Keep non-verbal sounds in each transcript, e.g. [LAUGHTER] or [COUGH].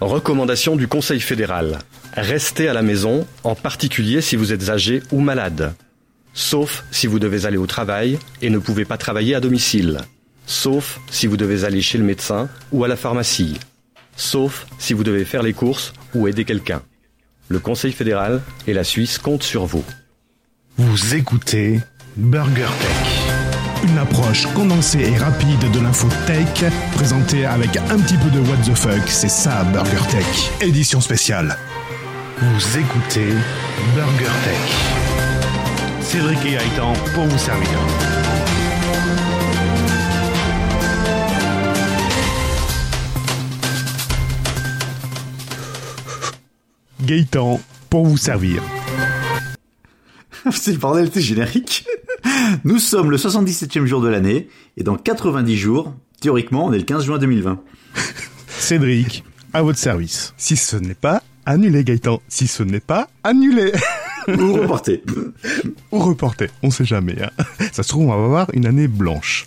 Recommandation du Conseil fédéral. Restez à la maison, en particulier si vous êtes âgé ou malade. Sauf si vous devez aller au travail et ne pouvez pas travailler à domicile. Sauf si vous devez aller chez le médecin ou à la pharmacie. Sauf si vous devez faire les courses ou aider quelqu'un. Le Conseil fédéral et la Suisse comptent sur vous. Vous écoutez Burger Tech. Une approche condensée et rapide de l'info tech, présentée avec un petit peu de what the fuck, c'est ça Burger Tech. Édition spéciale. Vous écoutez Burger Tech. Cédric et Gaëtan pour vous servir. Gaëtan pour vous servir. [LAUGHS] C'est le bordel, c'est générique. Nous sommes le 77e jour de l'année, et dans 90 jours, théoriquement, on est le 15 juin 2020. [LAUGHS] Cédric, à votre service. Si ce n'est pas annulé, Gaëtan. Si ce n'est pas annulé. [LAUGHS] Ou reporté. Ou reporté, on sait jamais. Hein. Ça se trouve, on va avoir une année blanche.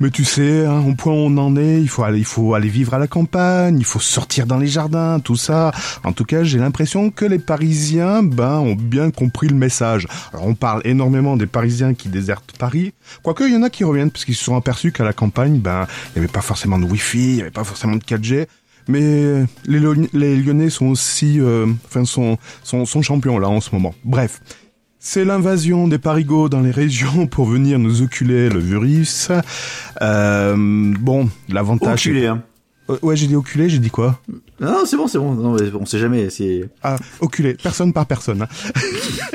Mais tu sais, hein, au point où on en est, il faut aller, il faut aller vivre à la campagne, il faut sortir dans les jardins, tout ça. En tout cas, j'ai l'impression que les Parisiens, ben, ont bien compris le message. Alors, on parle énormément des Parisiens qui désertent Paris. Quoique, il y en a qui reviennent parce qu'ils se sont aperçus qu'à la campagne, ben, il n'y avait pas forcément de Wi-Fi, il n'y avait pas forcément de 4G. Mais les, les Lyonnais sont aussi, euh, enfin, sont, sont, sont champions là en ce moment. Bref. C'est l'invasion des parigots dans les régions [LAUGHS] pour venir nous oculer le virus. Euh, bon, l'avantage... Oculé, hein. Euh, ouais, j'ai dit oculé, j'ai dit quoi? Non, c'est bon, c'est bon. Non, mais on sait jamais. C'est ah oculé, personne par personne. Hein.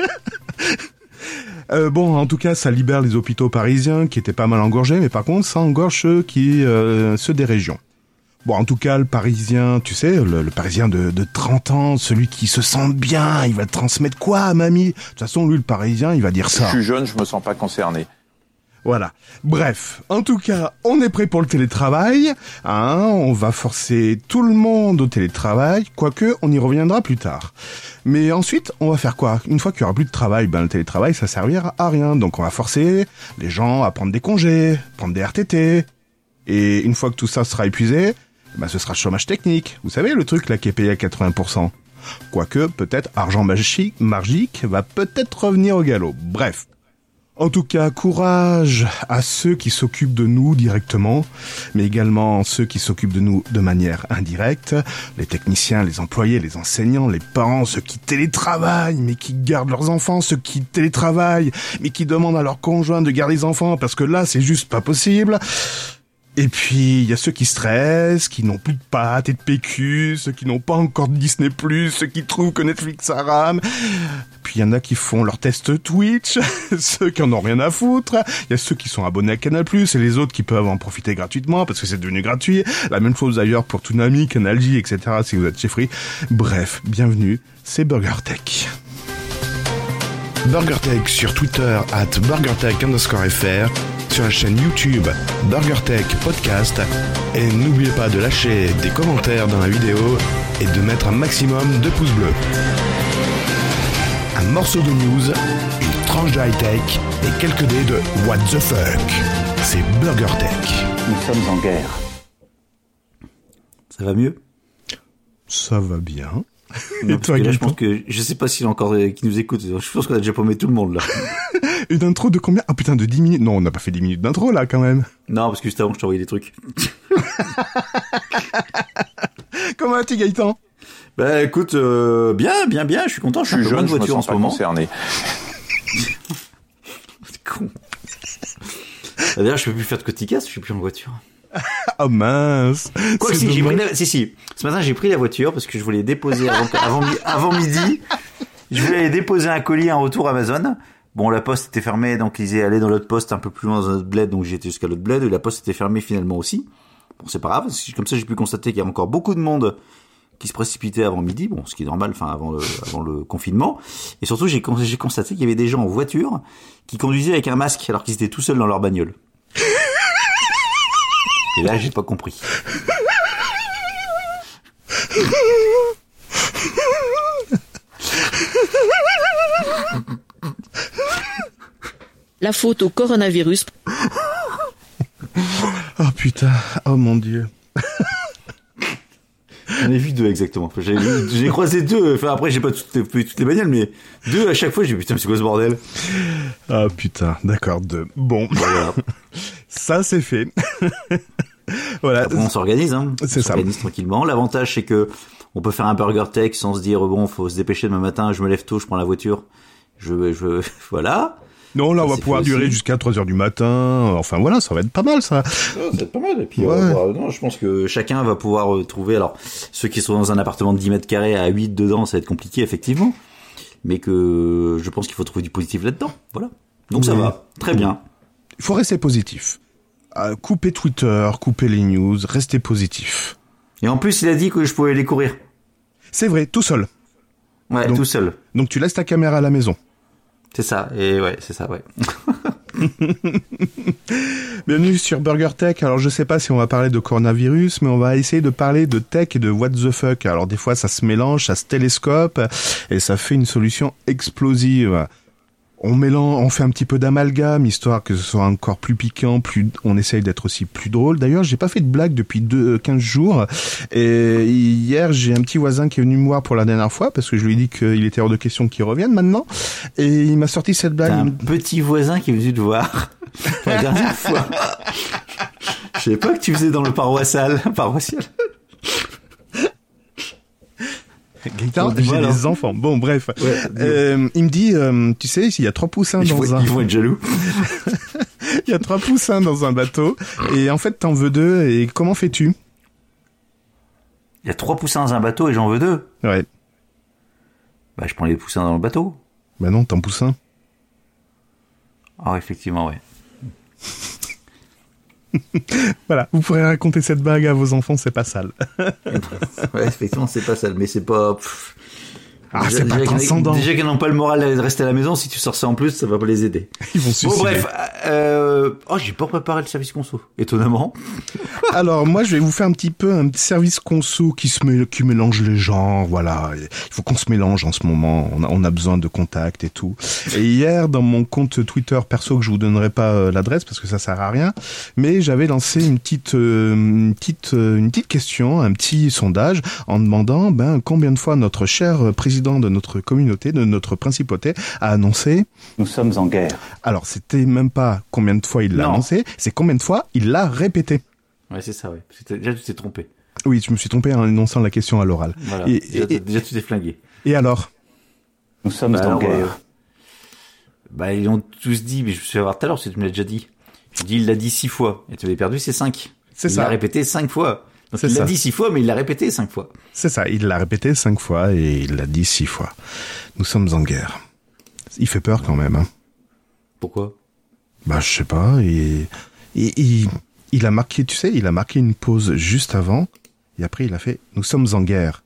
[LAUGHS] euh, bon, en tout cas, ça libère les hôpitaux parisiens qui étaient pas mal engorgés, mais par contre, ça engorge ceux qui euh, ceux des régions. Bon, en tout cas, le Parisien, tu sais, le, Parisien de, de 30 ans, celui qui se sent bien, il va transmettre quoi, mamie De toute façon, lui, le Parisien, il va dire ça. Je suis jeune, je me sens pas concerné. Voilà. Bref, en tout cas, on est prêt pour le télétravail. Hein, on va forcer tout le monde au télétravail, quoique on y reviendra plus tard. Mais ensuite, on va faire quoi? Une fois qu'il y aura plus de travail, ben le télétravail, ça servira à rien. Donc on va forcer les gens à prendre des congés, prendre des RTT. Et une fois que tout ça sera épuisé, bah ce sera chômage technique. Vous savez, le truc là qui est payé à 80%. Quoique, peut-être, argent magique, magique va peut-être revenir au galop. Bref. En tout cas, courage à ceux qui s'occupent de nous directement, mais également ceux qui s'occupent de nous de manière indirecte, les techniciens, les employés, les enseignants, les parents, ceux qui télétravaillent, mais qui gardent leurs enfants, ceux qui télétravaillent, mais qui demandent à leurs conjoints de garder les enfants, parce que là, c'est juste pas possible. Et puis, il y a ceux qui stressent, qui n'ont plus de pâtes et de PQ, ceux qui n'ont pas encore de Disney+, ceux qui trouvent que Netflix a rame. Puis il y en a qui font leur test Twitch, [LAUGHS] ceux qui en ont rien à foutre. Il y a ceux qui sont abonnés à Canal+, et les autres qui peuvent en profiter gratuitement parce que c'est devenu gratuit. La même chose d'ailleurs pour Toonami, Canal etc. si vous êtes chez Free. Bref, bienvenue, c'est BurgerTech. BurgerTech sur Twitter at BurgerTech underscore FR sur la chaîne YouTube BurgerTech Podcast. Et n'oubliez pas de lâcher des commentaires dans la vidéo et de mettre un maximum de pouces bleus. Un morceau de news, une tranche de high-tech et quelques dés de What the fuck. C'est BurgerTech. Nous sommes en guerre. Ça va mieux? Ça va bien. Non, là, je pense que je sais pas s'il y a encore des- qui nous écoute. Je pense qu'on a déjà paumé tout le monde là. [LAUGHS] Une intro de combien? Ah putain, de 10 minutes. Non, on n'a pas fait 10 minutes d'intro là quand même. non, parce que juste avant, je t'ai envoyé des trucs. [LAUGHS] Comment vas-tu Gaëtan? Bah écoute, euh, bien, bien, bien. Je suis content. Je suis jeune, de je me voiture en ce pas moment. concerné. [LAUGHS] C'est con. D'ailleurs, je peux plus faire de coticas. Je suis plus en voiture. Oh [LAUGHS] mince Quoi si, j'ai pris la... si, si. Ce matin, j'ai pris la voiture parce que je voulais déposer avant, avant, avant midi. Je voulais déposer un colis en retour Amazon. Bon, la poste était fermée, donc ils étaient allés dans l'autre poste un peu plus loin dans un autre bled, donc été jusqu'à l'autre bled, et la poste était fermée finalement aussi. Bon, c'est pas grave, parce que comme ça j'ai pu constater qu'il y a encore beaucoup de monde qui se précipitait avant midi, bon, ce qui est normal, enfin avant le, avant le confinement. Et surtout, j'ai constaté qu'il y avait des gens en voiture qui conduisaient avec un masque alors qu'ils étaient tout seuls dans leur bagnole. Et là, j'ai pas compris. La faute au coronavirus. Oh putain, oh mon dieu. J'en ai vu deux exactement. J'ai, croisé deux. Enfin après j'ai pas toutes les, toutes les bagnoles, mais deux à chaque fois. J'ai dit putain mais c'est quoi ce bordel? Ah putain, d'accord, deux. Bon, Voilà. [LAUGHS] ça c'est fait. [LAUGHS] voilà. Après on s'organise. Hein. C'est on ça. s'organise tranquillement. L'avantage c'est que on peut faire un burger tech sans se dire bon faut se dépêcher demain matin. Je me lève tôt, je prends la voiture. Je je [LAUGHS] voilà. Non, là, on Ça, va pouvoir durer jusqu'à 3 heures du matin. Enfin, voilà, ça va être pas mal, ça. c'est pas mal. Et puis, Ouais. on va voir- non, je pense que chacun va pouvoir euh, trouver. Alors, ceux qui sont dans un appartement de 10 mètres carrés à 8 dedans, ça va être compliqué, effectivement. Mais que je pense qu'il faut trouver du positif là-dedans. Voilà. Donc ça va. Très bien. Il faut rester positif. Euh, couper Twitter, couper les news, rester positif. Et en plus, il a dit que je pouvais aller courir. C'est vrai, tout seul. Ouais, Donc- tout seul. Donc tu laisses ta caméra à la maison. C'est ça. Et ouais, c'est ça, ouais. [LAUGHS] Bienvenue sur Burger Tech. Alors je sais pas si on va parler de coronavirus, mais on va essayer de parler de tech et de what the fuck. Alors des fois ça se mélange, ça se télescope et ça fait une solution explosive. On mélange, on fait un petit peu d'amalgame histoire que ce soit encore plus piquant, plus on essaye d'être aussi plus drôle. D'ailleurs, j'ai pas fait de blague depuis deux, 15 jours et hier, j'ai un petit voisin qui est venu me voir pour la dernière fois parce que je lui ai dit qu'il était hors de question qu'il revienne maintenant et il m'a sorti cette blague. Un petit voisin qui est venu te voir la dernière [LAUGHS] fois. Je savais pas que tu faisais dans le paroissial. [LAUGHS] paroissial. [LAUGHS] Bon, j'ai voilà. des enfants. Bon, bref. Ouais, Euh, il me dit, euh, tu sais, s'il y a trois poussins dans vont, un, ils vont être jaloux. [LAUGHS] il y a trois poussins dans un bateau, et en fait, t'en veux deux, et comment fais-tu? Il y a trois poussins dans un bateau et j'en veux deux. Ouais. Bah, je prends les poussins dans le bateau. Bah non, t'en pousses un. Ah, effectivement, ouais. [LAUGHS] Voilà. Vous pourrez raconter cette bague à vos enfants, c'est pas sale. [LAUGHS] Ouais, effectivement, c'est pas ça. Mais c'est pas. Ah, c'est pas transcendant. Déjà qu'ils n'ont pas le moral de rester à la maison, si tu sors ça en plus, ça va pas les aider. [LAUGHS] Ils vont Bon, suicider. bref. Euh... Oh, j'ai pas préparé le service conso. Étonnamment. [LAUGHS] Alors, moi, je vais vous faire un petit peu un petit service conso qui se qui mélange les genres, voilà. Il faut qu'on se mélange en ce moment. On a, on a besoin de contact et tout. Et hier, dans mon compte Twitter perso, que je vous donnerai pas euh, l'adresse parce que ça sert à rien, mais j'avais lancé une petite, euh, une petite, euh, une petite question, un petit sondage en demandant, ben, combien de fois notre cher président de notre communauté, de notre principauté, a annoncé Nous sommes en guerre. alors, c'était même pas combien de fois il l'a Non. annoncé, c'est combien de fois il l'a répété. Ouais, c'est ça, ouais. Déjà, tu t'es trompé. Oui, je me suis trompé en énonçant la question à l'oral. Voilà. Et, déjà, et- déjà, tu t'es flingué. et alors? Nous sommes Bah en alors, guerre. Bah, ils ont tous dit, mais je me suis fait voir tout à l'heure, parce que tu me l'as déjà dit. Tu dis, il l'a dit six fois. Et tu avais perdu, c'est cinq. C'est il ça. l'a répété cinq fois. Donc, il l'a dit six fois, mais il l'a répété cinq fois. C'est ça, il l'a répété cinq fois et il l'a dit six fois. Nous sommes en guerre. Il fait peur quand même. Hein. Pourquoi? Bah, je sais pas. Et- il, il a marqué, tu sais, il a marqué une pause juste avant. Et après, il a fait Nous sommes en guerre.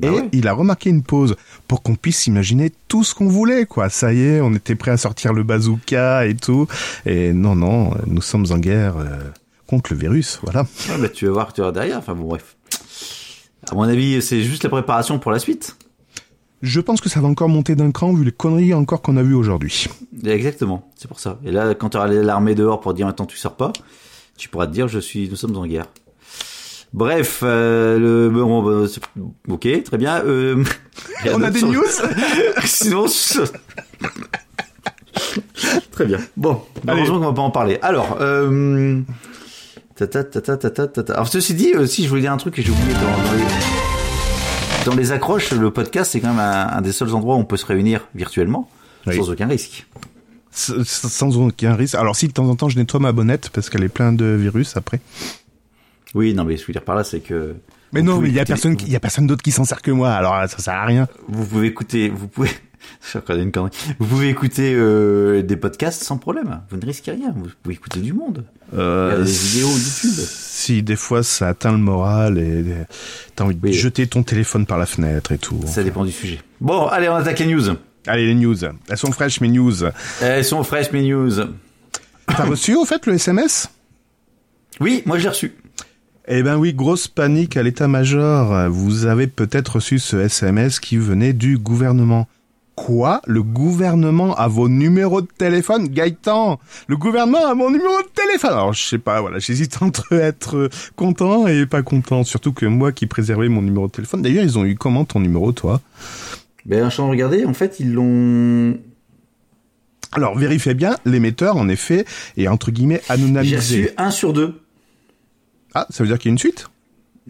Bah et ouais. il a remarqué une pause pour qu'on puisse imaginer tout ce qu'on voulait, quoi. Ça y est, on était prêt à sortir le bazooka et tout. Et non, non, nous sommes en guerre euh, contre le virus, voilà. Ouais, tu vas voir, tu vas derrière. Enfin, bon, bref. À mon avis, c'est juste la préparation pour la suite. Je pense que ça va encore monter d'un cran vu les conneries encore qu'on a vues aujourd'hui. Exactement. C'est pour ça. Et là, quand tu auras l'armée dehors pour dire maintenant tu sors pas, tu pourras te dire je suis, nous sommes en guerre. Bref, euh, le, bon, ok, très bien. Euh, [LAUGHS] On a des news [LAUGHS] Sinon, je- [LAUGHS] très bien. Bon, heureusement qu'on va pas en parler. Alors, euh... Alors, ceci dit, euh, si je voulais dire un truc que j'ai oublié dans, dans les... dans les accroches, le podcast c'est quand même un, un des seuls endroits où on peut se réunir virtuellement Oui. sans aucun risque. S- Sans aucun risque. Alors si de temps en temps je nettoie ma bonnette parce qu'elle est pleine de virus après. Oui, non, mais ce que je veux dire par là, c'est que. Mais non, mais il y a personne, il y a personne d'autre qui s'en sert que moi. Alors ça sert à rien. Vous pouvez écouter, vous pouvez. [LAUGHS] Je reconnais une connerie. Vous pouvez écouter euh, des podcasts sans problème. Vous ne risquez rien. Vous pouvez écouter du monde. Euh, des vidéos YouTube. Si des fois ça atteint le moral et t'as envie de jeter ton téléphone par la fenêtre et tout. Ça dépend du sujet. Bon, allez, on attaque les news. Allez les news, elles sont fraîches mes news. Elles sont fraîches mes news. T'as [COUGHS] reçu au fait le SMS Oui, moi je l'ai reçu. Eh ben oui, grosse panique à l'état-major. Vous avez peut-être reçu ce SMS qui venait du gouvernement. Quoi Le gouvernement a vos numéros de téléphone Gaëtan? Le gouvernement a mon numéro de téléphone. Alors je sais pas, voilà, j'hésite [LAUGHS] entre être content et pas content. Surtout que moi qui préservais mon numéro de téléphone. D'ailleurs, ils ont eu comment ton numéro, toi? Ben, je suis en train de regarder, en fait, ils l'ont... Alors vérifiez bien, l'émetteur en effet est entre guillemets J'ai anonymisé. reçu un sur deux. Ah, ça veut dire qu'il y a une suite?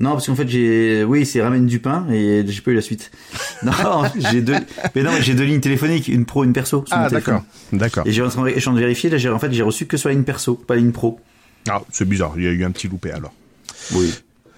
Non, parce qu'en fait, j'ai, oui, c'est ramène du pain et j'ai pas eu la suite. [LAUGHS] Non, j'ai deux, mais non, j'ai deux lignes téléphoniques, une pro, une perso. sur Ah d'accord, d'accord. Et j'ai en train de je suis en train de vérifier, là, j'ai, en fait, j'ai reçu que sur la ligne perso, pas la ligne pro. Ah, c'est bizarre, il y a eu un petit loupé alors. Oui.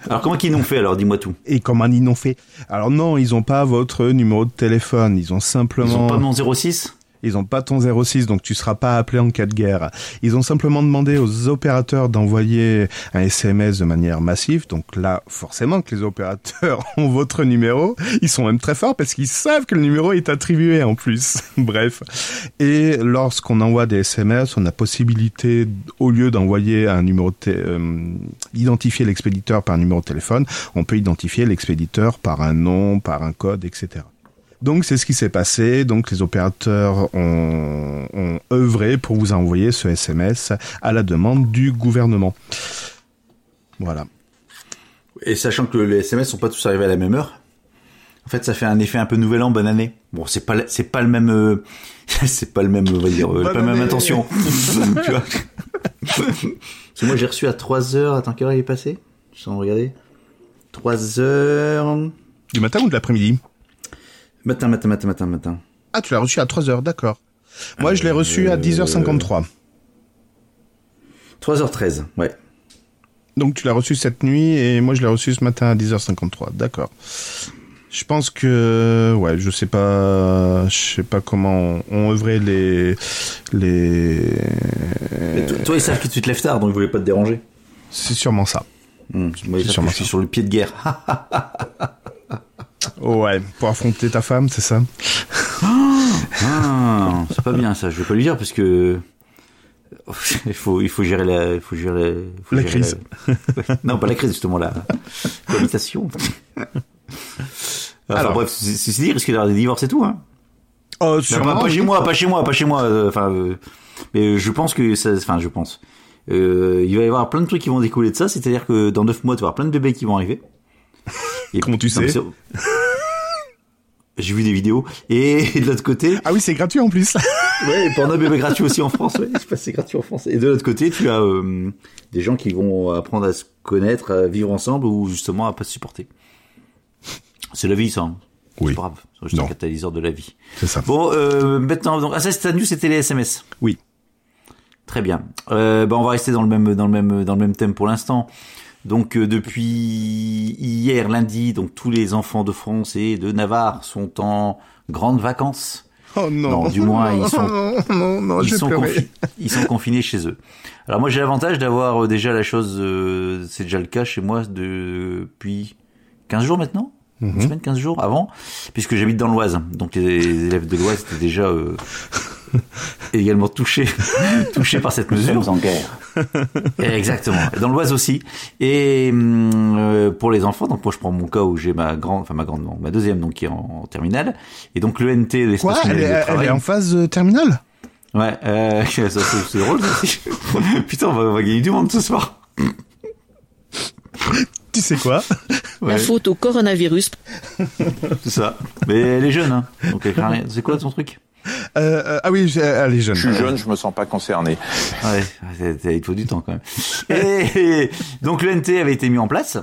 Alors, comment qu'ils l'ont fait, alors, dis-moi tout. Et comment ils n'ont fait? Alors non, ils ont pas votre numéro de téléphone, ils ont simplement Ils ont pas mon 06? Ils ont pas ton 06, donc tu seras pas appelé en cas de guerre. Ils ont simplement demandé aux opérateurs d'envoyer un SMS de manière massive. Donc là, forcément que les opérateurs [LAUGHS] ont votre numéro. Ils sont même très forts parce qu'ils savent que le numéro est attribué en plus. [LAUGHS] Bref. Et lorsqu'on envoie des SMS, on a possibilité, au lieu d'envoyer un numéro euh, identifier l'expéditeur par un numéro de téléphone, on peut identifier l'expéditeur par un nom, par un code, etc. Donc c'est ce qui s'est passé. Donc les opérateurs ont, ont œuvré pour vous envoyer ce SMS à la demande du gouvernement. Voilà. Et sachant que les SMS sont pas tous arrivés à la même heure. En fait, ça fait un effet un peu nouvel an, bonne année. Bon, c'est pas, c'est pas le même, euh, [LAUGHS] c'est pas le même, on va dire, euh, pas la même intention. [LAUGHS] tu vois. Parce que moi, j'ai reçu à 3 heures, attends, quelle heure il est passé? De regarder. 3 heures, Du matin ou de l'après-midi? Matin, matin, matin, matin, matin. Ah, tu l'as reçu à 3 heures, d'accord. Moi, je l'ai reçu à Euh, 10h53. 3h13, ouais. Donc tu l'as reçu cette nuit et moi je l'ai reçu ce matin à 10h53. D'accord. Je pense que ouais, je sais pas, je sais pas comment ont œuvré les les. Mais toi, ils savent que tu te lèves tard, donc ils voulaient pas te déranger. C'est sûrement ça. Savent sûrement que je suis ça. sur le pied de guerre. [LAUGHS] Ouais, pour affronter ta femme, c'est ça? Ah, c'est pas bien ça. Je vais pas lui dire parce que il faut il faut gérer la il faut gérer il faut La gérer crise. la- non, pas la crise justement la cohabitation. Enfin Alors. bref, ceci dit, il risque d'avoir des divorces et tout. Hein. Oh, pas, pas chez moi, pas chez moi, pas chez moi. euh, Enfin, euh, mais je pense que ça. Enfin, je pense. Euh, il va y avoir plein de trucs qui vont découler de ça. C'est-à-dire que dans 9 mois, tu vas avoir plein de bébés qui vont arriver. Et- Comment tu sais [LAUGHS] J'ai vu des vidéos. Et [LAUGHS] de l'autre côté, Ah oui, c'est gratuit en plus. [LAUGHS] Ouais, et Pornhub est gratuit aussi en France. Ouais, je sais pas si c'est gratuit en France. Et de l'autre côté, tu as euh, des gens qui vont apprendre à se connaître, à vivre ensemble ou justement à pas se supporter. C'est la vie, ça. hein. Oui. C'est pas grave. C'est juste Non. un catalyseur de la vie. C'est ça. Bon, euh, maintenant, donc, ah, ça, cette news, c'était les SMS. Oui. Très bien. Euh, bah, on va rester dans le même, dans le même, dans le même thème pour l'instant. Donc, euh, depuis hier, lundi, donc tous les enfants de France et de Navarre sont en grandes vacances. Oh non. Non, du moins, ils sont- [LAUGHS] Non, non, non, ils, sont ils sont confinés chez eux. Alors moi j'ai l'avantage d'avoir euh, déjà la chose, euh, c'est déjà le cas chez moi depuis 15 jours maintenant Une semaine, 15 jours avant, puisque j'habite dans l'Oise. Donc les élèves de l'Oise étaient déjà euh, également touchés, [LAUGHS] touchés par cette Nous mesure. sommes en guerre. Exactement. Dans l'Oise aussi. Et hum, euh, pour les enfants, donc moi je prends mon cas où j'ai ma grande, enfin ma grande, non, ma deuxième donc qui est en, en terminale. Et donc le NT, Quoi l'espace elle de elle travail. est en phase euh, terminale? Ouais, euh, [LAUGHS] ça, c'est, c'est drôle. [LAUGHS] Putain, on va, on va gagner du monde ce soir. Tu sais quoi? Ouais, La faute au coronavirus. c'est ça. Mais elle est jeune, hein. Donc elle craint rien. C'est quoi ton truc? Euh, euh, Ah oui, j'ai- elle est jeune. Je suis jeune, je me sens pas concerné. Ouais, il faut du temps quand même. Et donc le NT avait été mis en place.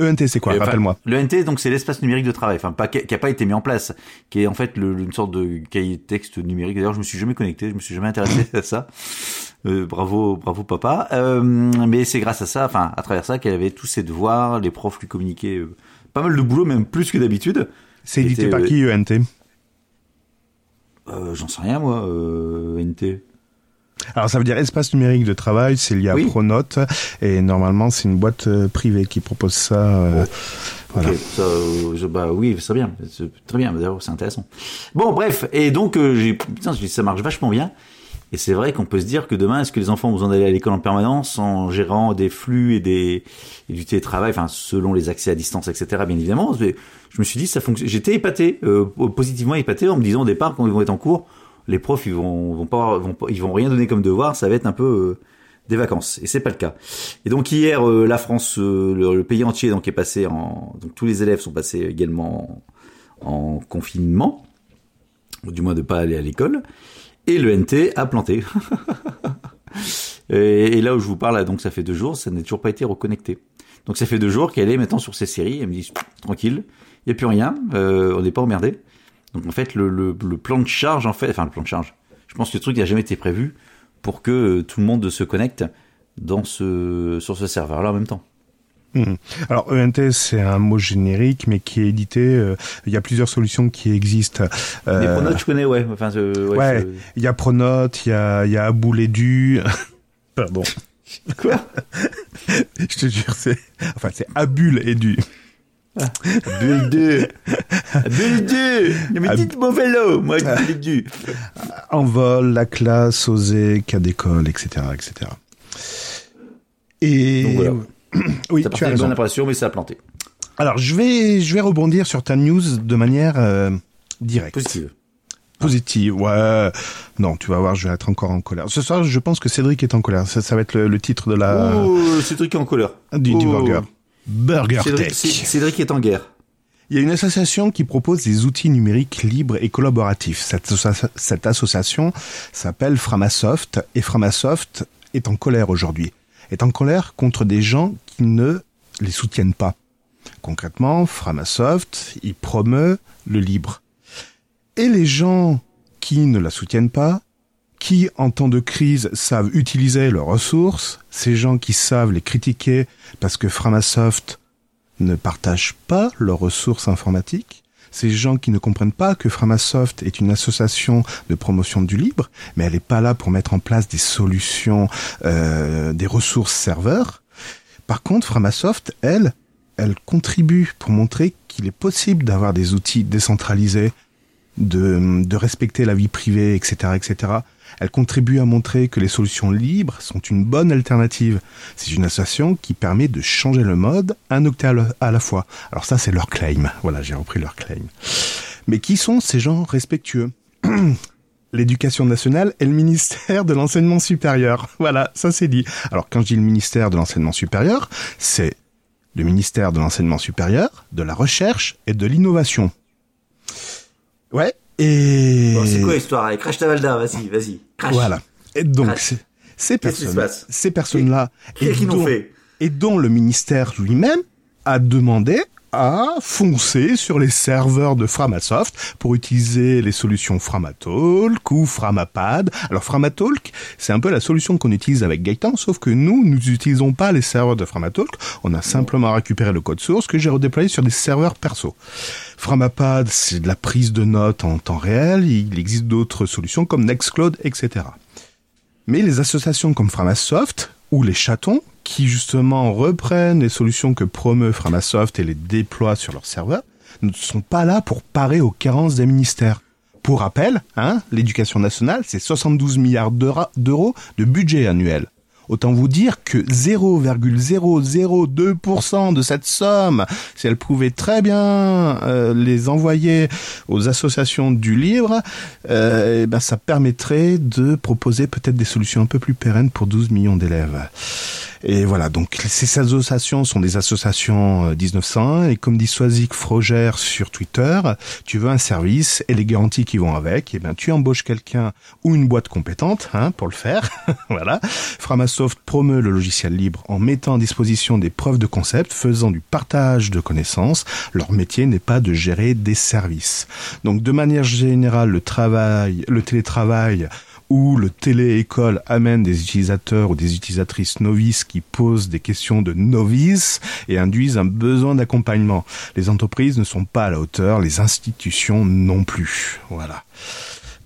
ENT, c'est quoi? Rappelle-moi. Le NT, donc c'est l'espace numérique de travail. Enfin, pas qui a pas été mis en place, qui est en fait le- une sorte de cahier de texte numérique. D'ailleurs, je me suis jamais connecté, je me suis jamais intéressé [LAUGHS] à ça. Euh, bravo, bravo papa. Euh, mais c'est grâce à ça, enfin à travers ça, qu'elle avait tous ses devoirs. Les profs lui communiquaient euh, pas mal de boulot, même plus que d'habitude. C'est édité par euh, qui, ENT Euh, J'en sais rien moi, euh, NT. Alors ça veut dire espace numérique de travail, c'est lié à Oui. Pronote et normalement c'est une boîte euh, privée qui propose ça. euh, voilà. Ça, euh, je- bah oui, c'est bien, c'est très bien. D'ailleurs, c'est intéressant. Bon, bref, et donc euh, j'ai, putain, ça marche vachement bien. Et c'est vrai qu'on peut se dire que demain, est-ce que les enfants ont besoin d'aller à l'école en permanence en gérant des flux et des et du télétravail, enfin selon les accès à distance, etc. Bien évidemment. Mais Je me suis dit, ça fonctionne. J'étais épaté, euh, positivement épaté, en me disant au départ quand ils vont être en cours, les profs ils vont vont ils vont rien donner comme devoir, ça va être un peu euh, des vacances. Et c'est pas le cas. Et donc hier, euh, la France, le, pays entier, donc est passé en, donc tous les élèves sont passés également en, en confinement, ou du moins de pas aller à l'école. Et le NT a planté. [LAUGHS] et, là où je vous parle, donc ça fait deux jours, ça n'a toujours pas été reconnecté. Donc ça fait deux jours qu'elle est maintenant sur ses séries. Elle me dit tranquille, il y a plus rien, euh, on n'est pas emmerdé. Donc en fait, le, le, le plan de charge, en fait, enfin le plan de charge. Je pense que le truc n'a jamais été prévu pour que euh, tout le monde se connecte dans ce sur ce serveur-là en même temps. Mhm. Alors ENT c'est un mot générique mais qui est édité. euh, il y a plusieurs solutions qui existent. Euh, Les pronotes, je connais, ouais. Enfin, euh, ouais. ouais, je- il y a Pronote, il y a il y a Abouledu. [LAUGHS] Pardon. Quoi? [LAUGHS] Je te jure c'est enfin c'est Abul et du. Bulle 2 Bulle 2 [LAUGHS] Mais Ah, dites mon vélo Moi, Bulle 2 Envol, la classe, Osée, cas d'école, etc., etc. Et Donc voilà. [CLEARS THROAT] oui, Ça tu as une bonne raison. impression, mais ça a planté. Alors je vais je vais rebondir sur ta news de manière euh, directe. Positive. Positive, ouais. Non, tu vas voir, je vais être encore en colère. Ce soir, je pense que Cédric est en colère. Ça, ça va être le, le titre de la Oh, c'est truc en couleur. du, du oh. burger. Burger Cédric, Tech. Cédric est en guerre. Il y a une association qui propose des outils numériques libres et collaboratifs. Cette, cette association s'appelle Framasoft et Framasoft est en colère aujourd'hui. Est en colère contre des gens qui ne les soutiennent pas. Concrètement, Framasoft, il promeut le libre. Et les gens qui ne la soutiennent pas, qui en temps de crise savent utiliser leurs ressources, ces gens qui savent les critiquer parce que Framasoft ne partagent pas leurs ressources informatiques, ces gens qui ne comprennent pas que Framasoft est une association de promotion du libre, mais elle n'est pas là pour mettre en place des solutions, euh, des ressources serveurs. Par contre, Framasoft, elle, elle contribue pour montrer qu'il est possible d'avoir des outils décentralisés, de, de respecter la vie privée, etc., etc. Elle contribue à montrer que les solutions libres sont une bonne alternative. C'est une association qui permet de changer le mode un octet à la- fois. Alors ça, c'est leur claim. Voilà, j'ai repris leur claim. Mais qui sont ces gens respectueux? [CLEARS THROAT] L'éducation nationale et le ministère de l'enseignement supérieur. Voilà, ça c'est dit. Alors quand je dis le ministère de l'enseignement supérieur, c'est le ministère de l'enseignement supérieur, de la recherche et de l'innovation. Ouais. Et Bon, c'est quoi l'histoire Allez, crash ta valda, vas-y, vas-y. Crash. voilà. Et donc ces personnes, ces personnes-là, et nous dont- fait et dont le ministère lui-même a demandé à foncer sur les serveurs de Framasoft pour utiliser les solutions Framatalk ou Framapad. Alors Framatalk, c'est un peu la solution qu'on utilise avec Gaëtan, sauf que nous, nous n'utilisons pas les serveurs de Framatalk. On a simplement récupéré le code source que j'ai redéployé sur des serveurs perso. Framapad, c'est de la prise de notes en temps réel. Il existe d'autres solutions comme Nextcloud, etc. Mais les associations comme Framasoft ou les chatons, qui justement reprennent les solutions que promeut Framasoft et les déploient sur leur serveur, ne sont pas là pour parer aux carences des ministères. Pour rappel, hein, l'éducation nationale, c'est 72 milliards d'euro- d'euros de budget annuel. Autant vous dire que 0,002% de cette somme, si elle pouvait très bien euh, les envoyer aux associations du livre, euh, eh ben ça permettrait de proposer peut-être des solutions un peu plus pérennes pour 12 millions d'élèves. Et voilà, donc ces associations sont des associations euh, 1901 et comme dit Swazik Frogère sur Twitter, tu veux un service et les garanties qui vont avec, et ben tu embauches quelqu'un ou une boîte compétente hein, pour le faire. [LAUGHS] voilà. Framasoft promeut le logiciel libre en mettant à disposition des preuves de concept, faisant du partage de connaissances. Leur métier n'est pas de gérer des services. Donc de manière générale, le travail, le télétravail où le télé-école amène des utilisateurs ou des utilisatrices novices qui posent des questions de novices et induisent un besoin d'accompagnement. Les entreprises ne sont pas à la hauteur, les institutions non plus. Voilà.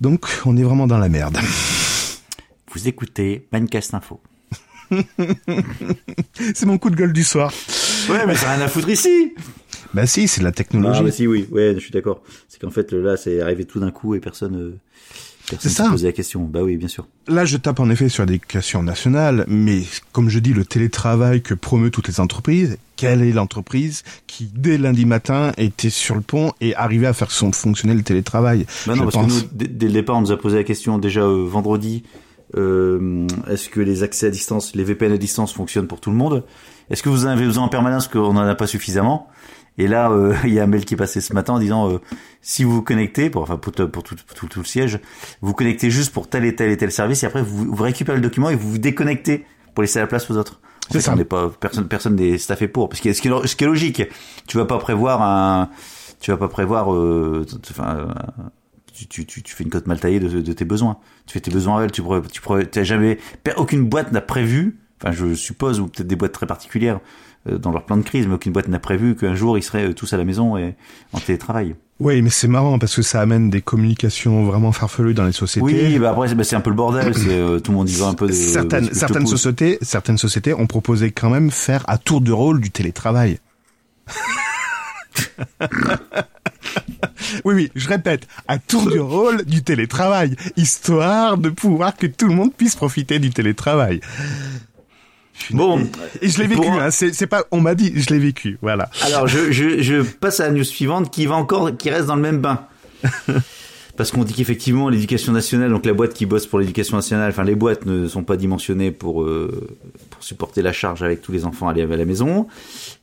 Donc, on est vraiment dans la merde. Vous écoutez Mancast Info. [LAUGHS] C'est mon coup de gueule du soir. Ouais, mais ça n'a rien à foutre ici Bah si, c'est de la technologie. Ah, bah si, oui, ouais, je suis d'accord. C'est qu'en fait, là, c'est arrivé tout d'un coup et personne, euh, personne C'est ça. posé la question. Bah oui, bien sûr. Là, je tape en effet sur l'éducation nationale, mais comme je dis, le télétravail que promeut toutes les entreprises, quelle est l'entreprise qui, dès lundi matin, était sur le pont et arrivait à faire son fonctionner le télétravail? Bah Je non, parce pense. que nous, dès, dès le départ, on nous a posé la question déjà euh, vendredi. euh, Est-ce que les accès à distance, les VPN à distance fonctionnent pour tout le monde? Est-ce que vous en avez besoin en permanence qu'on n'en a pas suffisamment? Et là, euh, [LAUGHS] il y a un mail qui est passé ce matin en disant euh, si vous vous connectez, pour, enfin pour, tout, pour tout, tout, tout le siège, vous vous connectez juste pour tel et tel et tel service, et après vous, vous récupérez le document et vous vous déconnectez pour laisser la place aux autres. C'est ça. on n'est pas personne, personne n'est staffé pour, parce que ce qui est, ce qui est logique, tu vas pas prévoir un, tu vas pas prévoir, euh, enfin. euh, tu, tu, tu, tu fais une cote mal taillée de, de tes besoins. Tu fais tes besoins réels. Tu pourrais, tu pourrais, t'as jamais, aucune boîte n'a prévu. Enfin, je suppose, ou peut-être des boîtes très particulières dans leur plan de crise, mais aucune boîte n'a prévu qu'un jour ils seraient euh, tous à la maison et en télétravail. Oui, mais c'est marrant parce que ça amène des communications vraiment farfelues dans les sociétés. Oui, bah après c'est bah, un peu le bordel. C'est euh, tout le monde y va un peu. Certaines certaines sociétés, certaines sociétés ont proposé quand même faire à tour de rôle du télétravail. [LAUGHS] oui, oui, je répète, à tour de rôle du télétravail, histoire de pouvoir que tout le monde puisse profiter du télétravail. Bon, Et je l'ai vécu, Pour- hein, c'est pas, on m'a dit, je l'ai vécu, voilà. Alors, je, je, je passe à la news suivante qui va encore, qui reste dans le même bain. [LAUGHS] Parce qu'on dit qu'effectivement, l'éducation nationale, donc la boîte qui bosse pour l'éducation nationale, enfin les boîtes ne sont pas dimensionnées pour euh, pour supporter la charge avec tous les enfants à à la maison.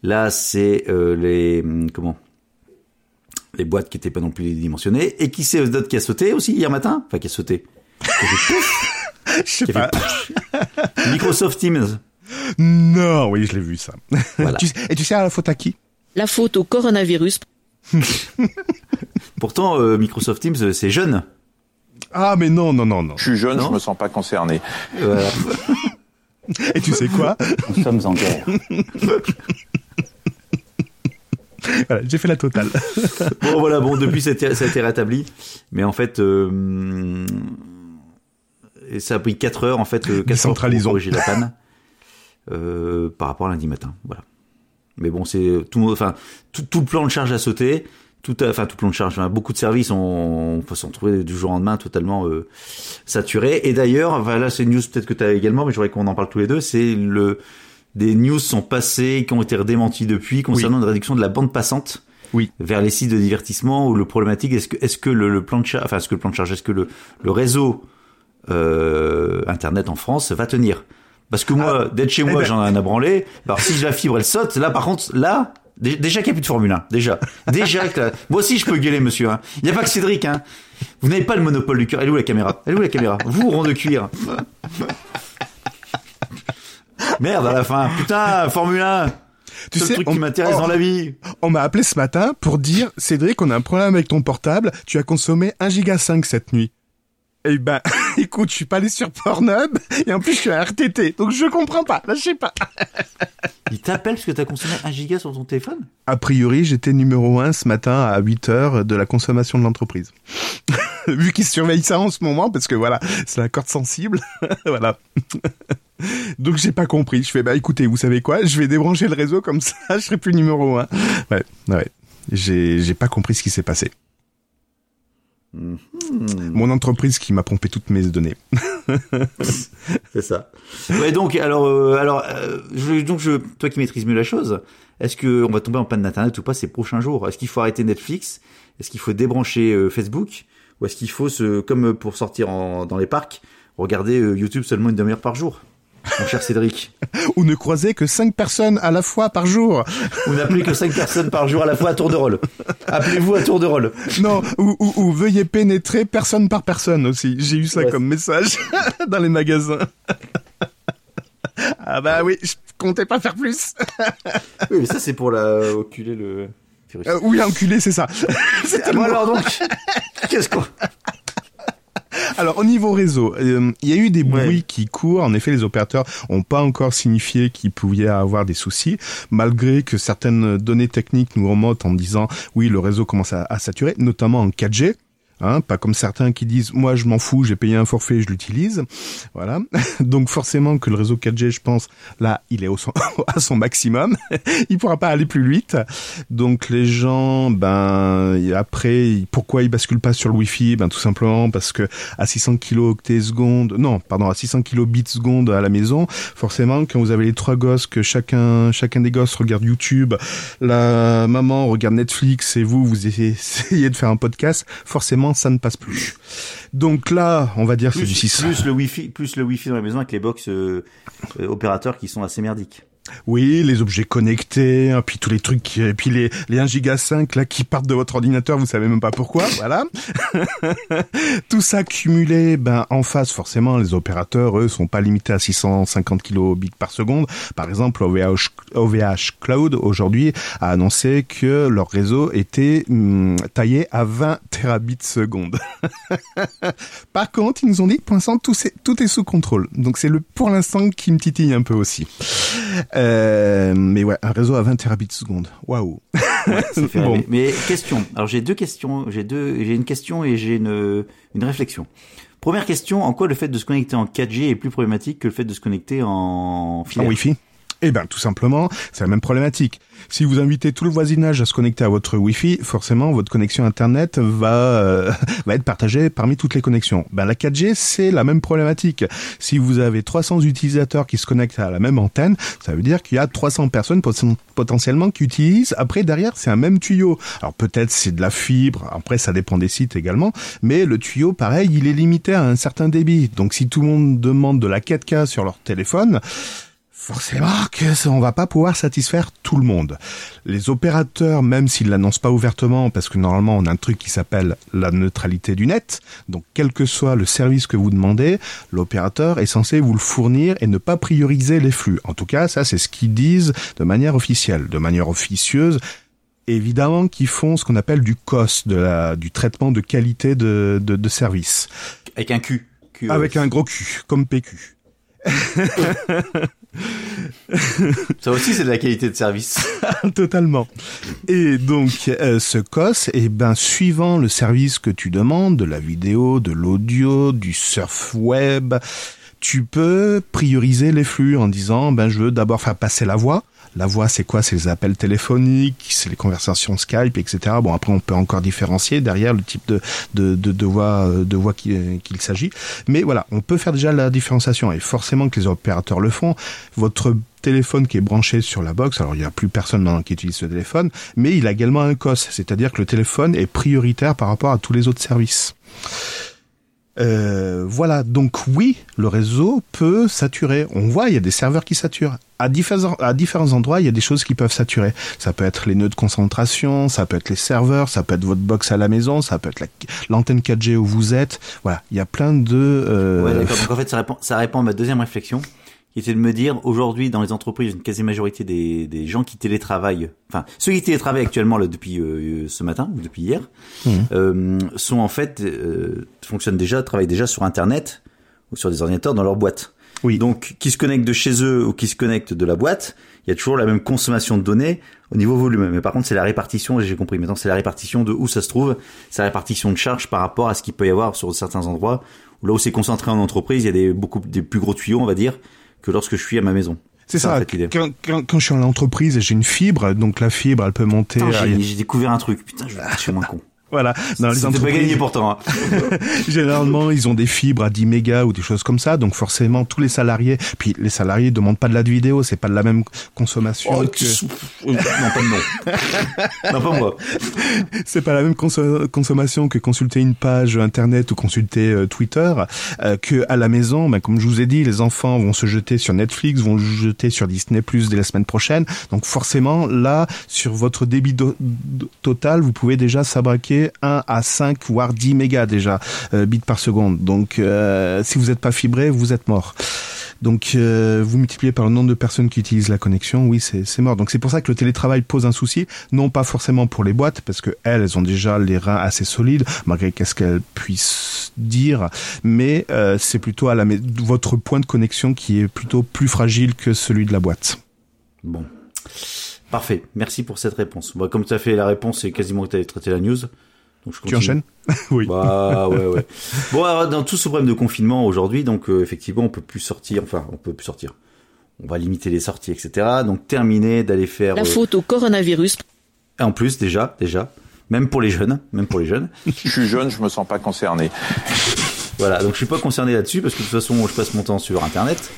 Là, c'est euh, les hum, comment? Les boîtes qui étaient pas non plus dimensionnées et qui c'est d'autres qui a sauté aussi hier matin, enfin qui a sauté. [LAUGHS] Je sais pas. Microsoft Teams. Non, oui, je l'ai vu ça. Voilà. Et tu sais à la faute à qui? La faute au coronavirus. [LAUGHS] Pourtant, euh, Microsoft Teams, euh, c'est jeune. Ah, mais non, non, non, non. Je suis jeune, Non je me sens pas concerné. Voilà. [LAUGHS] Et tu sais quoi? Nous sommes en guerre. [LAUGHS] Voilà, J'ai fait la totale. Bon voilà, bon depuis ça a été, rétabli, mais en fait euh, et ça a pris 4 heures en fait, euh, 4 heures pour corriger la panne euh, par rapport à lundi matin, voilà. Mais bon, c'est tout, enfin tout, tout le plan de charge a sauté, tout, enfin tout le plan de charge, enfin, beaucoup de services on peut s'en trouver du jour au lendemain totalement euh, saturés. Et d'ailleurs, enfin, là c'est une news peut-être que tu as également, mais je voudrais qu'on en parle tous les deux. C'est le des news sont passées, qui ont été redémenties depuis concernant une réduction de la bande passante Oui. vers les sites de divertissement ou le problématique est-ce que est-ce que le, le plan de charge enfin est-ce que le plan de charge est-ce que le, le réseau euh, internet en France va tenir? Parce que moi d'être chez eh moi ben- j'en ai un à branler. Alors si la fibre elle saute. Là par contre là dé- déjà qu'il n'y a plus de Formule 1 déjà. Déjà que la- moi aussi je peux gueuler monsieur hein. il n'y a pas que Cédric hein. Vous n'avez pas le monopole du cœur. Elle est où la caméra? Elle est où la caméra? Vous rond de cuir. Merde à la fin. Putain Formule 1 Tu sais, truc on- qui m'intéresse dans la vie. On m'a appelé ce matin pour dire Cédric, on a un problème avec ton portable. Tu as consommé 1 giga 5 cette nuit. Eh ben, [LAUGHS] écoute, je suis pas allé sur Pornhub et en plus je suis un RTT, donc je comprends pas. Là, je sais pas. [LAUGHS] Il t'appelle parce que t'as consommé un giga sur ton téléphone? A priori, j'étais numéro 1 ce matin à 8 heures de la consommation de l'entreprise. [LAUGHS] Vu qu'ils surveillent ça en ce moment, parce que voilà, c'est la corde sensible. voilà. Donc j'ai pas compris. Je fais bah écoutez, vous savez quoi? Je vais débrancher le réseau comme ça, je serai plus numéro 1. Ouais, ouais. J'ai pas compris ce qui s'est passé. Mon entreprise qui m'a pompé toutes mes données. [LAUGHS] C'est ça. Ouais, donc alors euh, alors euh, je, donc je toi qui maîtrises mieux la chose, est-ce que on va tomber en panne d'internet ou pas ces prochains jours? Est-ce qu'il faut arrêter Netflix? Est-ce qu'il faut débrancher euh, Facebook? Ou est-ce qu'il faut se comme pour sortir en- dans les parcs regarder euh, YouTube seulement une demi-heure par jour? Mon cher Cédric, [LAUGHS] Ou ne croisez que 5 personnes à la fois par jour. [LAUGHS] vous n'appelez que 5 personnes par jour à la fois à tour de rôle. Appelez-vous à tour de rôle. [LAUGHS] Non, ou, ou, ou veuillez pénétrer personne par personne aussi. J'ai eu ça Ouais. comme message dans les magasins. ah bah oui, je comptais pas faire plus. Oui, mais ça c'est pour la oculer le virus. Euh, oui, enculé, c'est ça. Ah, bon, alors donc qu'est-ce qu'on Alors au niveau réseau, euh, il y a eu des bruits Ouais. qui courent. En effet, les opérateurs ont pas encore signifié qu'ils pouvaient avoir des soucis, malgré que certaines données techniques nous remontent en disant oui, le réseau commence à, à saturer, notamment en 4G. Hein, pas comme certains qui disent moi je m'en fous, j'ai payé un forfait, je l'utilise. Voilà. [LAUGHS] Donc forcément que le réseau 4G, je pense, là, il est au son- [LAUGHS] à son maximum. [LAUGHS] il pourra pas aller plus vite. Donc les gens, ben après, pourquoi ils basculent pas sur le Wi-Fi? Ben tout simplement parce que à 600 kilooctets secondes, non, pardon, à 600 kilobits seconde à la maison, forcément quand vous avez les trois gosses, que chacun chacun des gosses regarde YouTube, la maman regarde Netflix et vous vous essayez de faire un podcast, forcément ça ne passe plus. Donc là, on va dire c'est Plus, du 6. plus le wifi, plus le wifi dans la maison avec les box euh, euh, opérateurs qui sont assez merdiques. Oui, les objets connectés, hein, puis tous les trucs, et puis les, les 1 giga 5 là qui partent de votre ordinateur, vous savez même pas pourquoi, [LAUGHS] voilà. [LAUGHS] Tout ça cumulé, ben en face forcément, les opérateurs eux sont pas limités à 650 kilobits par seconde. Par exemple, OVH, Cloud aujourd'hui a annoncé que leur réseau était hum, taillé à 20 terabits seconde. [LAUGHS] par contre, ils nous ont dit que pour l'instant tout, tout est sous contrôle. Donc c'est le pour l'instant qui me titille un peu aussi. Euh, mais ouais, un réseau à 20 terabits seconde. Waouh. Fait [LAUGHS] Bon. Mais question. Alors j'ai deux questions. J'ai deux. J'ai une question et j'ai une une réflexion. Première question. En quoi le fait de se connecter en 4G est plus problématique que le fait de se connecter en En Wi-Fi Eh ben, tout simplement, c'est la même problématique. Si vous invitez tout le voisinage à se connecter à votre Wi-Fi, forcément, votre connexion Internet va euh, [LAUGHS] va être partagée parmi toutes les connexions. Ben, la 4G, c'est la même problématique. Si vous avez 300 utilisateurs qui se connectent à la même antenne, ça veut dire qu'il y a 300 personnes poten- potentiellement qui utilisent. Après, derrière, c'est un même tuyau. Alors peut-être c'est de la fibre. Après, ça dépend des sites également. Mais le tuyau, pareil, il est limité à un certain débit. Donc, si tout le monde demande de la 4K sur leur téléphone, Forcément que ça, on va pas pouvoir satisfaire tout le monde. Les opérateurs, même s'ils l'annoncent pas ouvertement, parce que normalement on a un truc qui s'appelle la neutralité du net, donc quel que soit le service que vous demandez, l'opérateur est censé vous le fournir et ne pas prioriser les flux. En tout cas, ça c'est ce qu'ils disent de manière officielle, de manière officieuse. Évidemment qu'ils font ce qu'on appelle du COS, de la, du traitement de qualité de, de, de service. Avec un Q. Q Avec un gros Q, comme PQ. Ça aussi c'est de la qualité de service. [LAUGHS] Totalement. Et donc, euh, ce COS, eh ben, suivant le service que tu demandes, de la vidéo, de l'audio, du surf web, tu peux prioriser les flux en disant, ben, je veux d'abord faire passer la voix. La voix, c'est quoi? C'est les appels téléphoniques, c'est les conversations Skype, etc. Bon, après, on peut encore différencier derrière le type de de, de, de voix euh, de voix qui- qu'il s'agit. Mais voilà, on peut faire déjà la différenciation. Et forcément que les opérateurs le font. Votre téléphone qui est branché sur la box, alors il n'y a plus personne maintenant qui utilise ce téléphone, mais il a également un COS, c'est-à-dire que le téléphone est prioritaire par rapport à tous les autres services. Euh, voilà, donc oui, le réseau peut saturer. On voit, il y a des serveurs qui saturent. À différents, endroits, il y a des choses qui peuvent saturer. Ça peut être les nœuds de concentration, ça peut être les serveurs, ça peut être votre box à la maison, ça peut être la- l'antenne 4G où vous êtes. Voilà, il y a plein de... euh, Ouais, d'accord. Donc en fait, ça répond, ça répond à ma deuxième réflexion, qui était de me dire, aujourd'hui, dans les entreprises, une quasi-majorité des, des gens qui télétravaillent, enfin, ceux qui télétravaillent actuellement là, depuis euh, ce matin, ou depuis hier, Mhm. euh, sont en fait, euh, fonctionnent déjà, travaillent déjà sur Internet, ou sur des ordinateurs dans leur boîte. Oui. Donc, qui se connectent de chez eux ou qui se connectent de la boîte, il y a toujours la même consommation de données au niveau volume. Mais par contre, c'est la répartition, j'ai compris maintenant, c'est la répartition de où ça se trouve, c'est la répartition de charges par rapport à ce qu'il peut y avoir sur certains endroits, où là où c'est concentré en entreprise, il y a des, beaucoup des plus gros tuyaux, on va dire, que lorsque je suis à ma maison. C'est ça, en fait, l'idée. quand, quand, quand je suis en entreprise et j'ai une fibre, donc la fibre, elle peut monter... J'ai découvert un truc, putain, je, je suis moins con. Voilà, dans les C'était pas entreprises... gagné pourtant. hein. [LAUGHS] Généralement, ils ont des fibres à 10 mégas ou des choses comme ça, donc forcément tous les salariés. Puis les salariés demandent pas de la vidéo, c'est pas de la même consommation Oh, que euh, non, pas de non. [LAUGHS] non, pas moi. c'est pas la même conso- consommation que consulter une page internet ou consulter euh, Twitter euh, que à la maison. Ben, comme je vous ai dit, les enfants vont se jeter sur Netflix, vont se jeter sur Disney Plus dès la semaine prochaine. Donc forcément, là, sur votre débit total, vous pouvez déjà s'abraquer 1 à 5 voire 10 mégas déjà euh, bits par seconde. Donc euh, si vous n'êtes pas fibré, vous êtes mort. Donc euh, vous multipliez par le nombre de personnes qui utilisent la connexion, oui, c'est mort. Donc c'est pour ça que le télétravail pose un souci, non pas forcément pour les boîtes, parce que elles, ont déjà les reins assez solides, malgré qu'est-ce qu'elles puissent dire, mais c'est plutôt à votre point de connexion qui est plutôt plus fragile que celui de la boîte. Bon. Parfait. Merci pour cette réponse. Bon, comme tu as fait la réponse, c'est quasiment que tu avais traité la news. Donc je Tu enchaînes [LAUGHS] Oui. Bah ouais ouais. Bon alors, dans tout ce problème de confinement aujourd'hui, donc euh, effectivement on peut plus sortir, enfin on peut plus sortir. On va limiter les sorties, etc. Donc terminer d'aller faire. La euh, faute au coronavirus. En plus déjà, déjà, même pour les jeunes, même pour les jeunes. [LAUGHS] Je suis jeune, je me sens pas concerné. Voilà, donc je suis pas concerné là-dessus parce que de toute façon je passe mon temps sur Internet.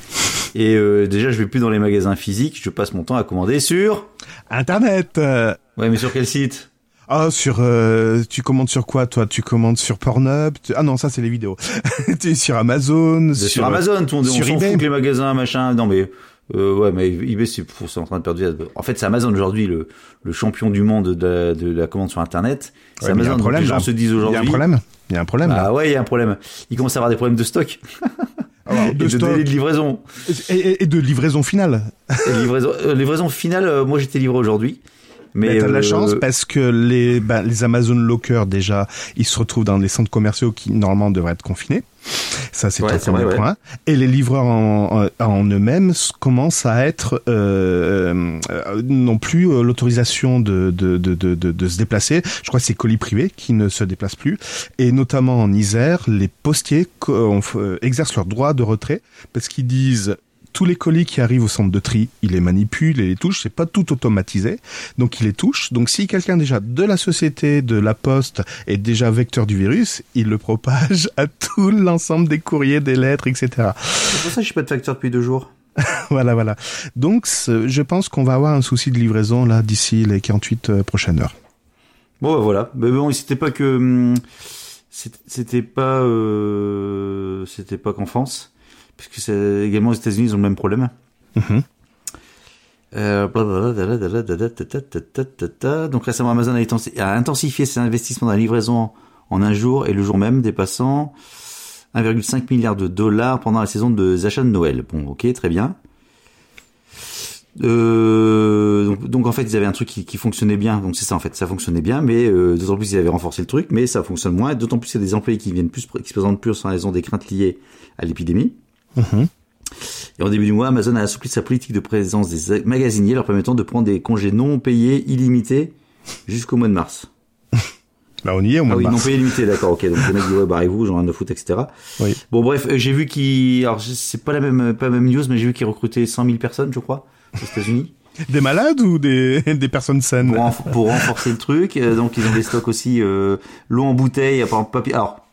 Et euh, déjà je vais plus dans les magasins physiques, je passe mon temps à commander sur. Internet Ouais mais sur quel site? Ah, sur, euh, tu commandes sur quoi, toi? Tu commandes sur Pornhub? Tu- Ah non, ça, c'est les vidéos. [LAUGHS] tu es sur Amazon C'est sur, Amazon, on, on sur s'en eBay. fout que les magasins, machin. Non, mais euh, ouais, mais eBay, c'est en train de perdre. En fait, c'est Amazon aujourd'hui le, le champion du monde de la, de la commande sur Internet. C'est Ouais, Amazon. problème, les gens là. se disent Il y a aujourd'hui. un problème. Il y a un problème. Ah ouais, il y a un problème. Ils commencent à avoir des problèmes de stock [LAUGHS] Alors, et de de stock délai de livraison. et, et- et de livraison finale. Et livraison, euh, livraison finale, euh, moi j'étais livré aujourd'hui. Mais, t'as de la euh, chance parce que les, ben, les Amazon Locker déjà, ils se retrouvent dans les centres commerciaux qui normalement devraient être confinés. Ça c'est Ouais, un premier vrai, ouais. point. Et les livreurs en, en, en eux-mêmes commencent à être euh, euh, non plus euh, l'autorisation de, de, de, de, de, de se déplacer. Je crois que c'est colis privés qui ne se déplacent plus. Et notamment en Isère, les postiers euh, exercent leur droit de retrait parce qu'ils disent tous les colis qui arrivent au centre de tri, ils les manipulent et les touchent. C'est pas tout automatisé, donc ils les touchent. Donc si quelqu'un déjà de la société, de la poste, est déjà vecteur du virus, il le propage [LAUGHS] à tout l'ensemble des courriers, des lettres, etc. C'est pour ça que je suis pas de facteur depuis deux jours. [LAUGHS] voilà, voilà. Donc je pense qu'on va avoir un souci de livraison là d'ici les 48 euh, prochaines heures. Bon, bah, voilà. Mais bon, c'était pas que, hum, c'était pas, euh, c'était pas qu'en France. Puisque c'est également aux États-Unis, ils ont le même problème. Mhm. Euh, Donc récemment, Amazon a intensi- a intensifié ses investissements dans la livraison en un jour et le jour même, dépassant 1,5 milliard de dollars pendant la saison de achats de Noël. Bon, ok, très bien. Euh, donc, donc, en fait ils avaient un truc qui, qui fonctionnait bien donc c'est ça en fait ça fonctionnait bien mais euh, d'autant plus ils avaient renforcé le truc mais ça fonctionne moins d'autant plus il y a des employés qui viennent plus qui se présentent plus en raison des craintes liées à l'épidémie Mhm. et en début du mois, Amazon a assoupli sa politique de présence des magasiniers, leur permettant de prendre des congés non payés illimités jusqu'au mois de mars. [LAUGHS] Bah on y est au mois Ah oui, de non mars. payés illimités, d'accord, ok. Donc les mecs disent ouais, barrez-vous, j'en ai rien à foutre, etc. Oui. Bon, bref, euh, j'ai vu qu'ils, alors c'est pas la même, pas la même news, mais j'ai vu qu'ils recrutaient 100 000 personnes, je crois, aux États-Unis, [LAUGHS] Des malades ou des, [LAUGHS] des personnes saines pour, renf- pour renforcer le truc. Euh, donc ils ont des stocks aussi, euh, l'eau en bouteille, par exemple, papier, alors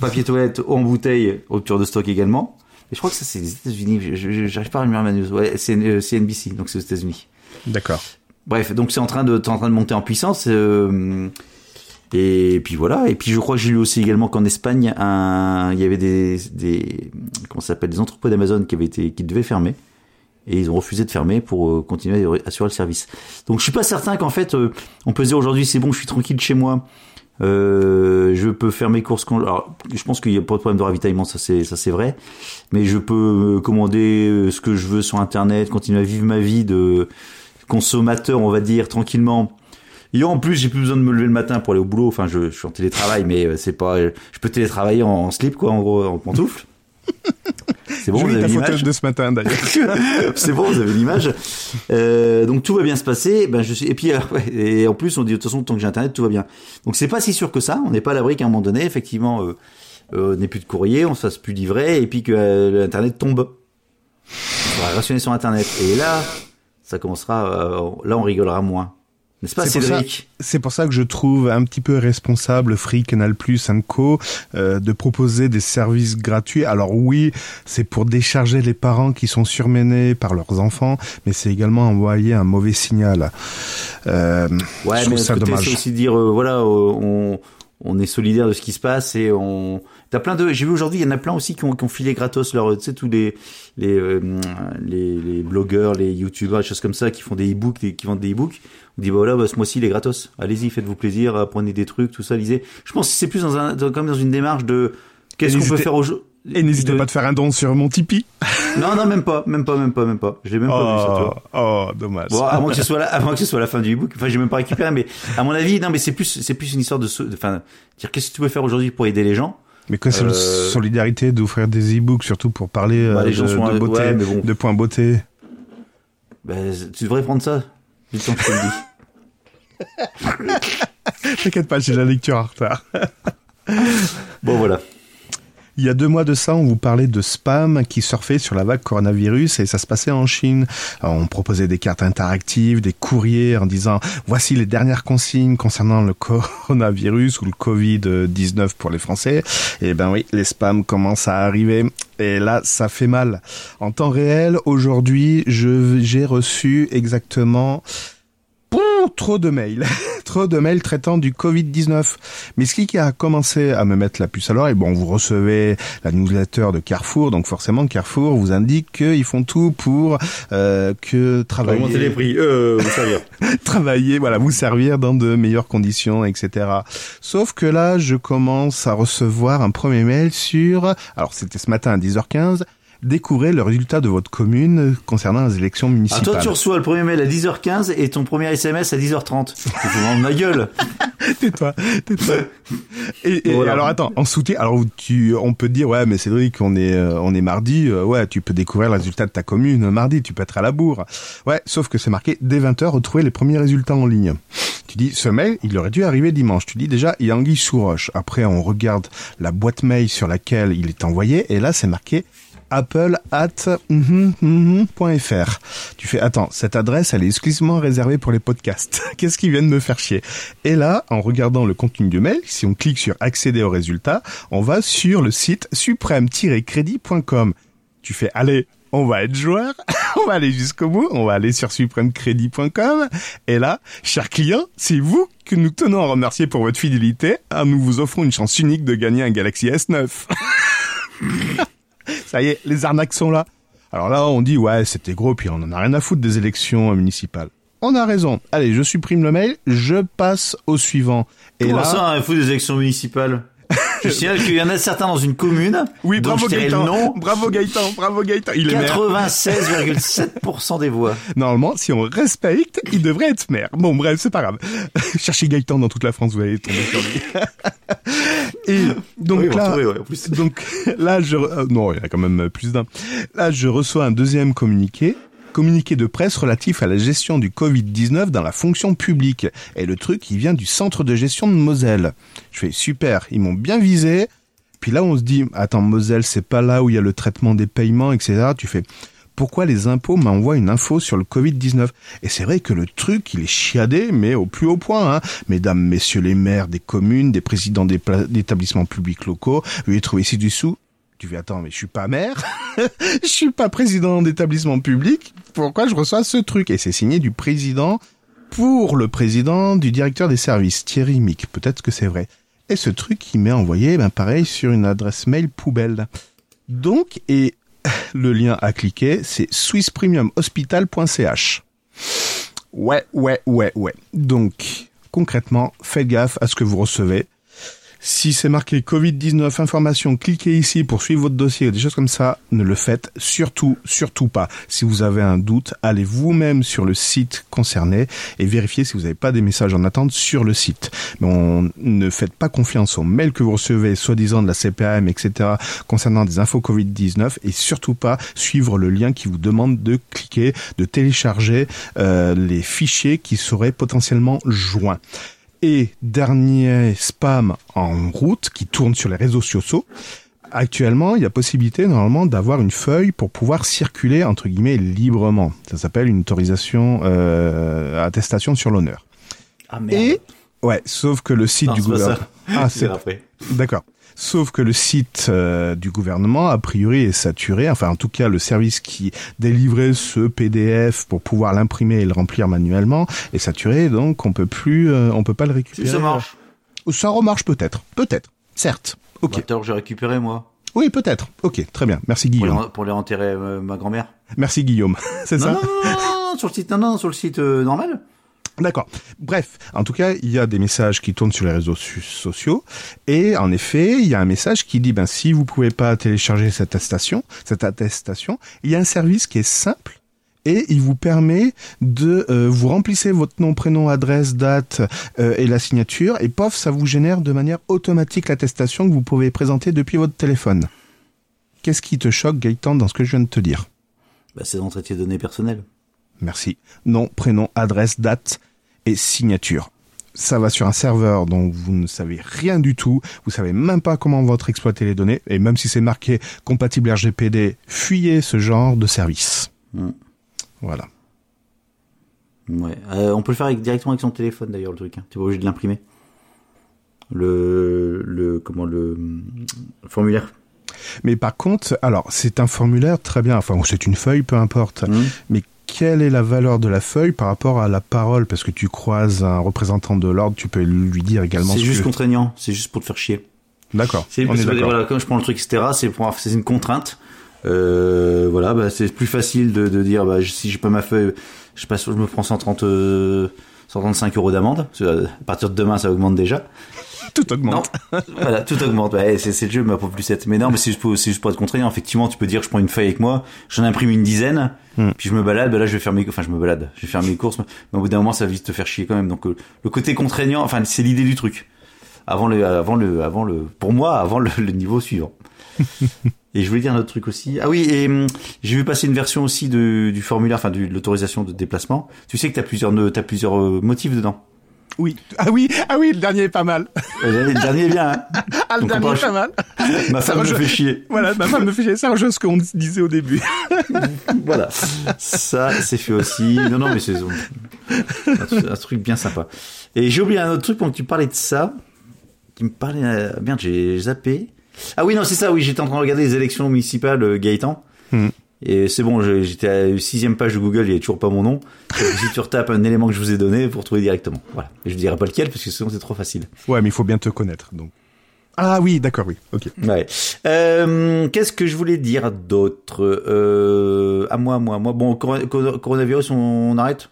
papier toilette, eau en bouteille, rupture de stock également. Et je crois que ça c'est les États-Unis. J'arrive pas à remettre ma news. Ouais, c'est euh, CNBC, donc c'est aux États-Unis. D'accord. Bref, donc c'est en train de, c'est en train de monter en puissance. euh, et puis voilà. Et puis je crois que j'ai lu aussi également qu'en Espagne, un, il y avait des, des, comment s'appelle, des entrepôts d'Amazon qui avaient été, qui devaient fermer. Et ils ont refusé de fermer pour euh, continuer à assurer le service. Donc je suis pas certain qu'en fait, euh, on peut se dire aujourd'hui c'est bon, je suis tranquille chez moi. Euh, je peux faire mes courses. Quand... Alors, je pense qu'il n'y a pas de problème de ravitaillement, ça c'est ça c'est vrai. Mais je peux euh, commander euh, ce que je veux sur Internet, continuer à vivre ma vie de consommateur, on va dire, tranquillement. Et en plus, j'ai plus besoin de me lever le matin pour aller au boulot. Enfin, je, suis en télétravail, mais c'est pas. Je peux télétravailler en, en slip, quoi, en gros, en pantoufle. C'est bon, vous avez l'image. de ce matin d'ailleurs. [LAUGHS] c'est bon, vous avez l'image. Euh, donc tout va bien se passer. Ben je suis. Et puis ouais, et en plus on dit de toute façon tant que j'ai internet tout va bien. Donc c'est pas si sûr que ça. On n'est pas à l'abri qu'à un moment donné effectivement euh, euh, on n'ait plus de courrier, on se fasse plus livrer et puis que euh, l'internet tombe. On va rationner sur internet. Et là ça commencera. là on rigolera moins. N'est-ce pas C'est pour ça- Cédric C'est pour ça que je trouve un petit peu responsable Free, Canal+, Co euh, de proposer des services gratuits. Alors oui, c'est pour décharger les parents qui sont surmenés par leurs enfants, mais c'est également envoyer un mauvais signal. Euh, Ouais, je mais ça côté, dommage. c'est aussi dire, euh, voilà, euh, on, on est solidaire de ce qui se passe et on. T'as plein de. J'ai vu aujourd'hui, il y en a plein aussi qui ont, qui ont filé gratos leur, tu sais, tous les les, euh, les les blogueurs, les youtubeurs, des choses comme ça, qui font des e-books, des- qui vendent des e-books. On dit bah voilà, bah, ce mois-ci il est gratos. Allez-y, faites-vous plaisir, apprenez des trucs, tout ça, lisez. Je pense que c'est plus dans un, dans, comme dans une démarche de qu'est-ce qu'on peut faire aujourd'hui. Et n'hésitez pas de faire un don sur mon Tipeee. [LAUGHS] Non, non, même pas, même pas, même pas, même pas. J'ai même pas vu ça. tu Oh, oh, dommage. Bon, moins que ce [LAUGHS] soit la, à moins que ce soit la fin du e-book. Enfin, j'ai même pas récupéré, mais à mon avis, non, mais c'est plus, c'est plus une histoire de, de- enfin, dire qu'est-ce que tu peux faire aujourd'hui pour aider les gens. Mais quoi, c'est la Euh, solidarité d'offrir des e-books, surtout pour parler Bah, euh, les gens de, sont, de beauté, ouais, mais bon. de points beauté. Ben, tu devrais prendre ça. Du temps que je te le dis. T'inquiète pas, j'ai la lecture en retard. Bon, voilà. Il y a deux mois de ça, on vous parlait de spam qui surfait sur la vague coronavirus et ça se passait en Chine. Alors, on proposait des cartes interactives, des courriers en disant voici les dernières consignes concernant le [LAUGHS] coronavirus ou le Covid-19 pour les Français. Et ben oui, les spams commencent à arriver et là, ça fait mal. En temps réel, aujourd'hui, j'ai reçu exactement Trop de mails. [LAUGHS] trop de mails traitant du Covid-19. Mais ce qui a commencé à me mettre la puce à l'oreille, bon, vous recevez la newsletter de Carrefour, donc forcément Carrefour vous indique qu'ils font tout pour euh, que travailler, Remonter les prix, euh, vous savez. [LAUGHS] travailler, voilà, vous servir dans de meilleures conditions, etc. Sauf que là, je commence à recevoir un premier mail sur, alors c'était ce matin à 10h15, découvrez le résultat de votre commune concernant les élections municipales. toi, tu reçois le premier mail à 10h15 et ton premier SMS à 10h30. Tu te ma gueule. [LAUGHS] tais-toi, tais-toi. Et, et Voilà. alors attends, en soutien, alors tu, on peut te dire ouais, mais Cédric, on est, euh, on est mardi, euh, ouais, tu peux découvrir le résultat de ta commune mardi, tu peux être à la bourre. Ouais, sauf que c'est marqué dès 20h, retrouver les premiers résultats en ligne. Tu dis, ce mail, il aurait dû arriver dimanche. Tu dis déjà, il y a anguille sous roche. Après, on regarde la boîte mail sur laquelle il est envoyé, et là, c'est marqué apple at fr. Tu fais, attends, cette adresse, elle est exclusivement réservée pour les podcasts. [LAUGHS] Qu'est-ce qui vient de me faire chier? Et là, en regardant le contenu du mail, si on clique sur accéder aux résultats, on va sur le site suprême-crédit.com. Tu fais, allez, on va être joueur, [LAUGHS] on va aller jusqu'au bout, on va aller sur suprêmecrédit.com. Et là, chers clients, c'est vous que nous tenons à remercier pour votre fidélité. Ah, nous vous offrons une chance unique de gagner un Galaxy S9. [LAUGHS] [LAUGHS] Ça y est, les arnaques sont là. Alors là, on dit, ouais, c'était gros, puis on en a rien à foutre des élections municipales. On a raison. Allez, je supprime le mail, je passe au suivant. Et Comment là, ça, un fou des élections municipales? Je signale qu'il y en a certains dans une commune. oui, dont bravo je tairai le Gaëtan, nom. bravo Gaëtan, bravo Gaëtan, il est maire. 96,7% des voix. Normalement, si on respecte, il devrait être maire. Bon, bref, c'est pas grave. [LAUGHS] Cherchez Gaëtan dans toute la France, vous allez tomber sur lui. [LAUGHS] Et donc Oui, là, retrouver, ouais, en plus. donc là, je re- euh, non, il y en a quand même plus d'un. Là, je reçois un deuxième communiqué. Communiqué de presse relatif à la gestion du Covid-19 dans la fonction publique. Et le truc, il vient du centre de gestion de Moselle. Je fais super, ils m'ont bien visé. Puis là, on se dit, attends, Moselle, c'est pas là où il y a le traitement des paiements, etc. Tu fais, pourquoi les impôts m'envoient une info sur le Covid-19 Et c'est vrai que le truc, il est chiadé, mais au plus haut point. Hein. Mesdames, messieurs les maires des communes, des présidents d'établissements publics locaux, veuillez trouver ici du sous. Tu fais, attends, mais je suis pas maire, [LAUGHS] je suis pas président d'établissement public, pourquoi je reçois ce truc? Et c'est signé du président pour le président du directeur des services, Thierry Mick. Peut-être que c'est vrai. Et ce truc, il m'est envoyé, ben pareil, sur une adresse mail poubelle. Donc, et [LAUGHS] le lien à cliquer, c'est swisspremiumhospital.ch. Ouais, ouais, ouais, ouais. Donc, concrètement, faites gaffe à ce que vous recevez. Si c'est marqué Covid-19 information, cliquez ici pour suivre votre dossier, des choses comme ça, ne le faites surtout, surtout pas. Si vous avez un doute, allez vous-même sur le site concerné et vérifiez si vous n'avez pas des messages en attente sur le site. Mais ne faites pas confiance aux mails que vous recevez, soi-disant de la CPAM, etc., concernant des infos Covid-19 et surtout pas suivre le lien qui vous demande de cliquer, de télécharger euh, les fichiers qui seraient potentiellement joints. Et dernier spam en route qui tourne sur les réseaux sociaux. Actuellement, il y a possibilité normalement d'avoir une feuille pour pouvoir circuler entre guillemets librement. Ça s'appelle une autorisation euh, attestation sur l'honneur. Ah merde. Et ouais, sauf que le site Non, du gouvernement. Ah, [LAUGHS] C'est. D'accord. Sauf que le site euh, du gouvernement, a priori, est saturé. Enfin, en tout cas, le service qui délivrait ce PDF pour pouvoir l'imprimer et le remplir manuellement est saturé, donc on peut plus, euh, on peut pas le Si récupérer. ça marche. Ça remarche peut-être, peut-être, certes. Ok. Bah, j'ai récupéré, moi. Oui, peut-être. Ok, très bien. Merci Pour Guillaume. les, pour les enterrer euh, ma grand-mère. Merci Guillaume. [LAUGHS] C'est Non, ça non, non, non, non, non, sur le site, non, non, sur le site euh, normal. D'accord. Bref, en tout cas, il y a des messages qui tournent sur les réseaux sociaux et en effet, il y a un message qui dit ben si vous pouvez pas télécharger cette attestation, cette attestation, il y a un service qui est simple et il vous permet de euh, vous remplissez votre nom, prénom, adresse, date euh, et la signature et pof, ça vous génère de manière automatique l'attestation que vous pouvez présenter depuis votre téléphone. Qu'est-ce qui te choque Gaëtan dans ce que je viens de te dire? Bah, c'est d'entrer tes données personnelles. Merci. Nom, prénom, adresse, date et signature. Ça va sur un serveur dont vous ne savez rien du tout, vous savez même pas comment votre exploiter les données, et même si c'est marqué compatible RGPD, fuyez ce genre de service. Mm. Voilà. Ouais. Euh, on peut le faire avec, directement avec son téléphone, d'ailleurs, le truc. Hein. T'es pas obligé de l'imprimer. Le, le, comment, le, le formulaire. Mais par contre, alors c'est un formulaire très bien, enfin c'est une feuille, peu importe. Mm. Mais quelle est la valeur de la feuille par rapport à la parole? Parce que tu croises un représentant de l'ordre, tu peux lui dire également. C'est ce juste que- contraignant, c'est juste pour te faire chier. D'accord. C'est voilà, quand je prends le truc, etc. C'est pour c'est une contrainte. Euh, voilà, bah, c'est plus facile de, de dire bah, je- si j'ai pas ma feuille, je passe, je me prends 130, euh, 135 euros d'amende. À partir de demain, ça augmente déjà. Tout Non, augmente. voilà, tout augmente. Ouais, c'est c'est le jeu, ma pauvre Lucette. Mais non, mais c'est juste, pour- c'est juste pour être contraignant. Effectivement, tu peux dire, je prends une feuille avec moi, j'en imprime une dizaine, Hmm. puis je me balade. Bah là, je vais faire mes, enfin, je me balade, je vais faire mes courses. Mais au bout d'un moment, ça va vite te faire chier quand même. Donc, euh, le côté contraignant, enfin, c'est l'idée du truc. Avant le, avant le, avant le, pour moi, avant le, le niveau suivant. et je voulais dire un autre truc aussi. Ah oui, et hum, j'ai vu passer une version aussi de, du formulaire, enfin, de l'autorisation de déplacement. Tu sais que t'as plusieurs, t'as plusieurs euh, motifs dedans. Oui. Ah oui, ah oui, le dernier est pas mal. Le dernier est bien. Hein [LAUGHS] Ah, le Donc, dernier est pas mal. [LAUGHS] Ma Ça femme me fait chier. Voilà, ma femme me fait chier. Ça rejoint ce qu'on disait au début. [LAUGHS] Voilà. Ça, c'est fait aussi. Non, non, mais c'est un, truc- un truc bien sympa. Et j'ai oublié un autre truc pendant que tu parlais de ça. Qui me parlait. euh, Merde, j'ai zappé. Ah oui, non, c'est ça, oui, j'étais en train de regarder les élections municipales, euh, Gaëtan. Hmm. Et c'est bon, j'étais à la sixième page de Google, il n'y a toujours pas mon nom. [LAUGHS] Si tu retapes un élément que je vous ai donné, vous retrouvez directement. Voilà. Et je dirai pas lequel, parce que sinon c'est trop facile. Ouais, mais il faut bien te connaître, donc. Ah oui, d'accord, oui. Ok. Ouais. Euh, Qu'est-ce que je voulais dire d'autre? Euh, À moi, à moi, à moi. Bon, cor- cor- coronavirus, on, arrête?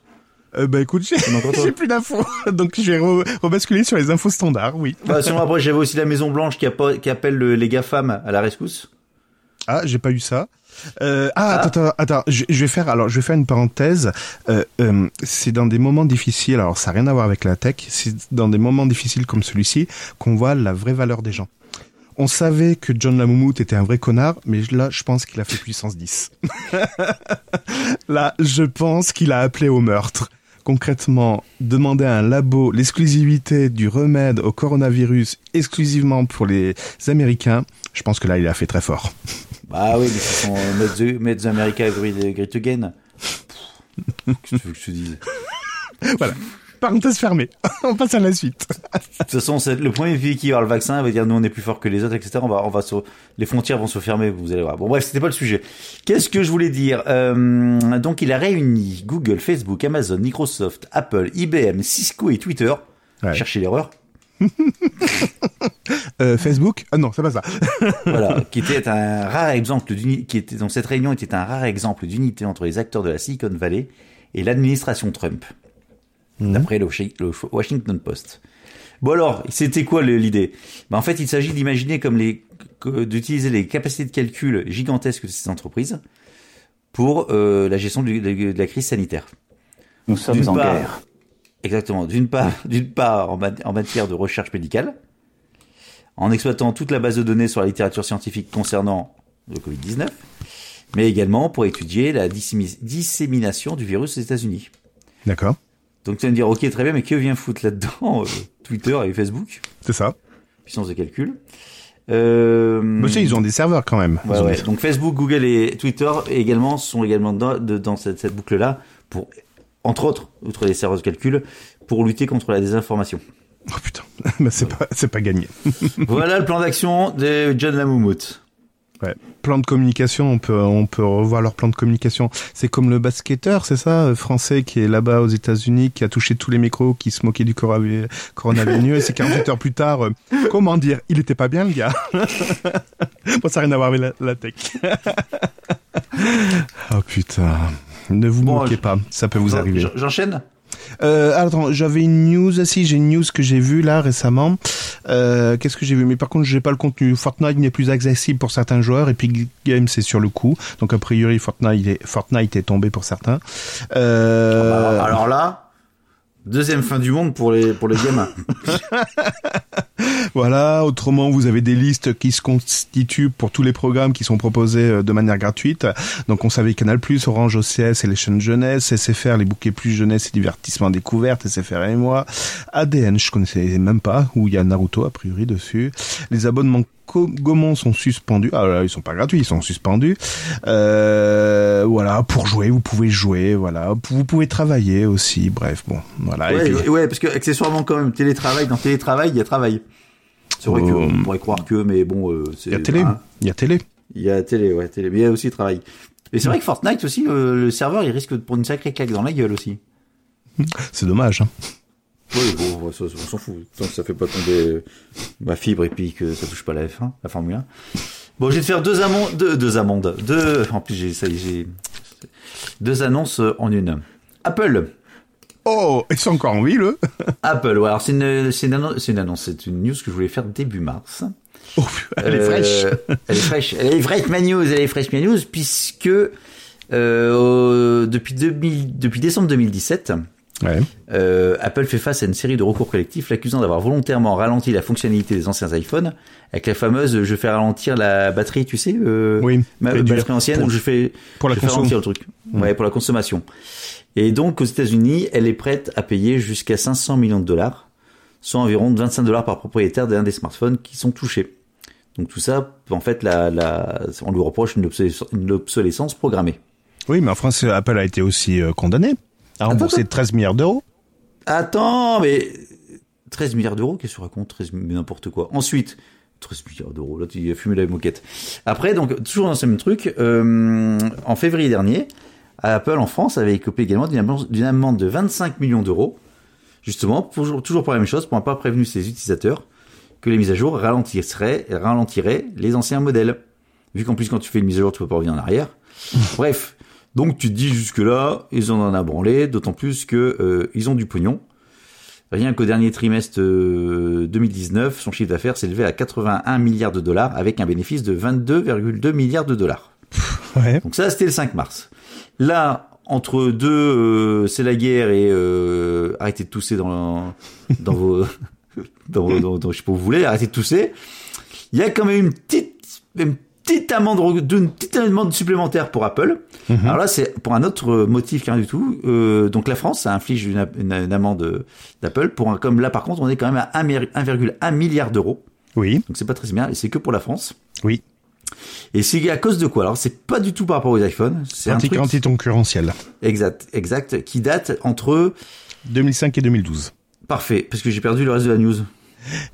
Euh, bah écoute, j'ai [LAUGHS] plus d'infos, [LAUGHS] donc je vais re- rebasculer sur les infos standards, oui. Bah, sinon, après, j'avais aussi la Maison Blanche qui, appelle le- les GAFAM à la rescousse. Ah, j'ai pas eu ça. Euh, ah, Ah. attends, attends, attends, je, je vais faire, alors, je vais faire une parenthèse. Euh, euh, c'est dans des moments difficiles, alors ça n'a rien à voir avec la tech, c'est dans des moments difficiles comme celui-ci qu'on voit la vraie valeur des gens. On savait que John Lamoumout était un vrai connard, mais là, je pense qu'il a fait puissance 10. [LAUGHS] là, je pense qu'il a appelé au meurtre. Concrètement, demander à un labo l'exclusivité du remède au coronavirus exclusivement pour les Américains, je pense que là, il a fait très fort. Bah oui, mais ce sont euh, Made the, Made the America Great, Great Again. Qu'est-ce que tu veux que je te dise? Voilà. Parenthèse fermée. [LAUGHS] on passe à la suite. De toute façon, c'est le premier pays qui avoir le vaccin va dire nous on est plus fort que les autres, etc. On va, on va se, les frontières vont se fermer, vous allez voir. Bon bref, c'était pas le sujet. Qu'est-ce que je voulais dire? Euh, Donc il a réuni Google, Facebook, Amazon, Microsoft, Apple, IBM, Cisco et Twitter. Ouais. Cherchez l'erreur. [LAUGHS] Euh, Facebook? Ah non, c'est pas ça. [LAUGHS] voilà, qui était un rare exemple d'unité, qui était, donc cette réunion était un rare exemple d'unité entre les acteurs de la Silicon Valley et l'administration Trump, d'après le, Washi- le Washington Post. Bon alors, c'était quoi l'idée? Ben, En fait, il s'agit d'imaginer comme les, d'utiliser les capacités de calcul gigantesques de ces entreprises pour euh, la gestion du- de, de la crise sanitaire. Nous sommes en part- guerre. Exactement. D'une part, [LAUGHS] d'une part en, ma- en matière de recherche médicale, en exploitant toute la base de données sur la littérature scientifique concernant le Covid-19, mais également pour étudier la dissémi- dissémination du virus aux États-Unis. D'accord. Donc tu vas me dire, ok, très bien, mais que vient foutre là-dedans euh, Twitter et Facebook? C'est ça. Puissance de calcul. Euh, sais, ils ont des serveurs quand même. Ouais, ouais. des- Donc Facebook, Google et Twitter également sont également dans cette, cette boucle-là pour, entre autres, outre les serveurs de calcul, pour lutter contre la désinformation. Oh putain, [LAUGHS] bah, c'est pas, c'est pas gagné. [LAUGHS] voilà le plan d'action de John Lamoumout. Ouais. Plan de communication, on peut, on peut revoir leur plan de communication. C'est comme le basketteur, c'est ça, euh, français qui est là-bas aux États-Unis, qui a touché tous les micros, qui se moquait du coronavirus, coronavirus, et c'est 48 heures plus tard, euh, comment dire, il était pas bien le gars. [LAUGHS] bon, ça n'a rien à voir avec la, la tech. oh putain. Ne vous Bon, moquez je- pas, ça peut vous arriver. J'enchaîne Euh, attends, j'avais une news, ah, si j'ai une news que j'ai vue là récemment. Euh, Qu'est-ce que j'ai vu? Mais par contre, j'ai pas le contenu. Fortnite n'est plus accessible pour certains joueurs et Epic Games c'est sur le coup. Donc a priori, Fortnite est, Fortnite est tombé pour certains. Euh, alors, alors là, deuxième fin du monde pour les, pour les gamins. [LAUGHS] Voilà. Autrement, vous avez des listes qui se constituent pour tous les programmes qui sont proposés euh, de manière gratuite. Donc on savait Canal+, Orange, OCS et les chaînes jeunesse, SFR, les bouquets plus jeunesse et divertissement découverte, SFR et moi, ADN, je connaissais même pas, où il y a Naruto a priori dessus. Les abonnements Gaumont sont suspendus. Ah là, ils sont pas gratuits, ils sont suspendus. Euh, voilà, pour jouer, vous pouvez jouer, voilà. Vous pouvez travailler aussi, bref, bon, voilà. Et ouais, puis- ouais, parce que accessoirement quand même, télétravail, dans télétravail, il y a travail. C'est vrai Euh, qu'on pourrait croire que, mais bon, euh, il y a télé, hein, il y a télé. Il y a télé, ouais, télé, mais il y a aussi travail. Et c'est vrai que Fortnite aussi, euh, le serveur, il risque de prendre une sacrée claque dans la gueule aussi. C'est dommage. Hein. Oui, bon, ça, on s'en fout. Tant que ça fait pas tomber ma fibre et puis que ça touche pas la F1, la Formule 1. Bon, je vais te faire deux amondes, deux, deux deux, en plus ça j'ai, deux annonces en une. Apple. Oh, ils sont encore en vie, le [LAUGHS] Apple, ouais, alors c'est une, c'est une annonce, c'est une annonce, c'est une news que je voulais faire début mars. Oh, elle est Euh, fraîche. [LAUGHS] elle est fraîche. Elle est fraîche ma news, elle est fraîche ma news, puisque euh, depuis, 2000, depuis décembre 2017, Ouais. euh, Apple fait face à une série de recours collectifs l'accusant d'avoir volontairement ralenti la fonctionnalité des anciens iPhones avec la fameuse je fais ralentir la batterie, tu sais, Oui, ma batterie ancienne, Pour- je fais, pour la je fais ralentir le truc. Ouais, pour la consommation. Et donc aux États-Unis, elle est prête à payer jusqu'à 500 millions de dollars, soit environ 25 dollars par propriétaire d'un des smartphones qui sont touchés. Donc tout ça, en fait, la, la, on lui reproche une obsolescence, une obsolescence programmée. Oui, mais en France, Apple a été aussi euh, condamné à rembourser 13 milliards d'euros. Attends, mais 13 milliards d'euros, qu'est-ce que tu racontes? 13 mais n'importe quoi. Ensuite, 13 milliards d'euros, là tu as fumé la moquette. Après, donc toujours dans ce même truc, euh, en février dernier, Apple en France avait écopé également d'une amende, de 25 millions d'euros, justement, pour, toujours pour la même chose, pour n'avoir pas prévenu ses utilisateurs que les mises à jour ralentiraient, ralentiraient les anciens modèles. Vu qu'en plus quand tu fais une mise à jour, tu peux pas revenir en arrière. [LAUGHS] Bref, donc tu te dis jusque là, ils en ont branlé, d'autant plus que euh, ils ont du pognon. Rien qu'au dernier trimestre euh, 2019, son chiffre d'affaires s'élevait à 81 milliards de dollars avec un bénéfice de 22,2 milliards de dollars. Ouais. Donc ça, c'était le 5 mars. Là, entre deux, euh, c'est la guerre et euh, arrêtez de tousser dans, dans vos, [LAUGHS] dans, vos- dans- dans- je sais pas où vous voulez, arrêtez de tousser. Il y a quand même une petite, une petite amende, une petite amende supplémentaire pour Apple. Alors là, c'est pour un autre motif qu'un du tout. Euh, donc la France, ça inflige une, une- une amende d'Apple pour un, comme là par contre, on est quand même à 1,1 1,1 milliard d'euros. Oui, Donc c'est pas très bien et c'est que pour la France. oui. Et c'est à cause de quoi? Alors c'est pas du tout par rapport aux iPhones. C'est un truc anticoncurrentiel. exact, exact, qui date entre 2005 et 2012. parfait, parce que j'ai perdu le reste de la news.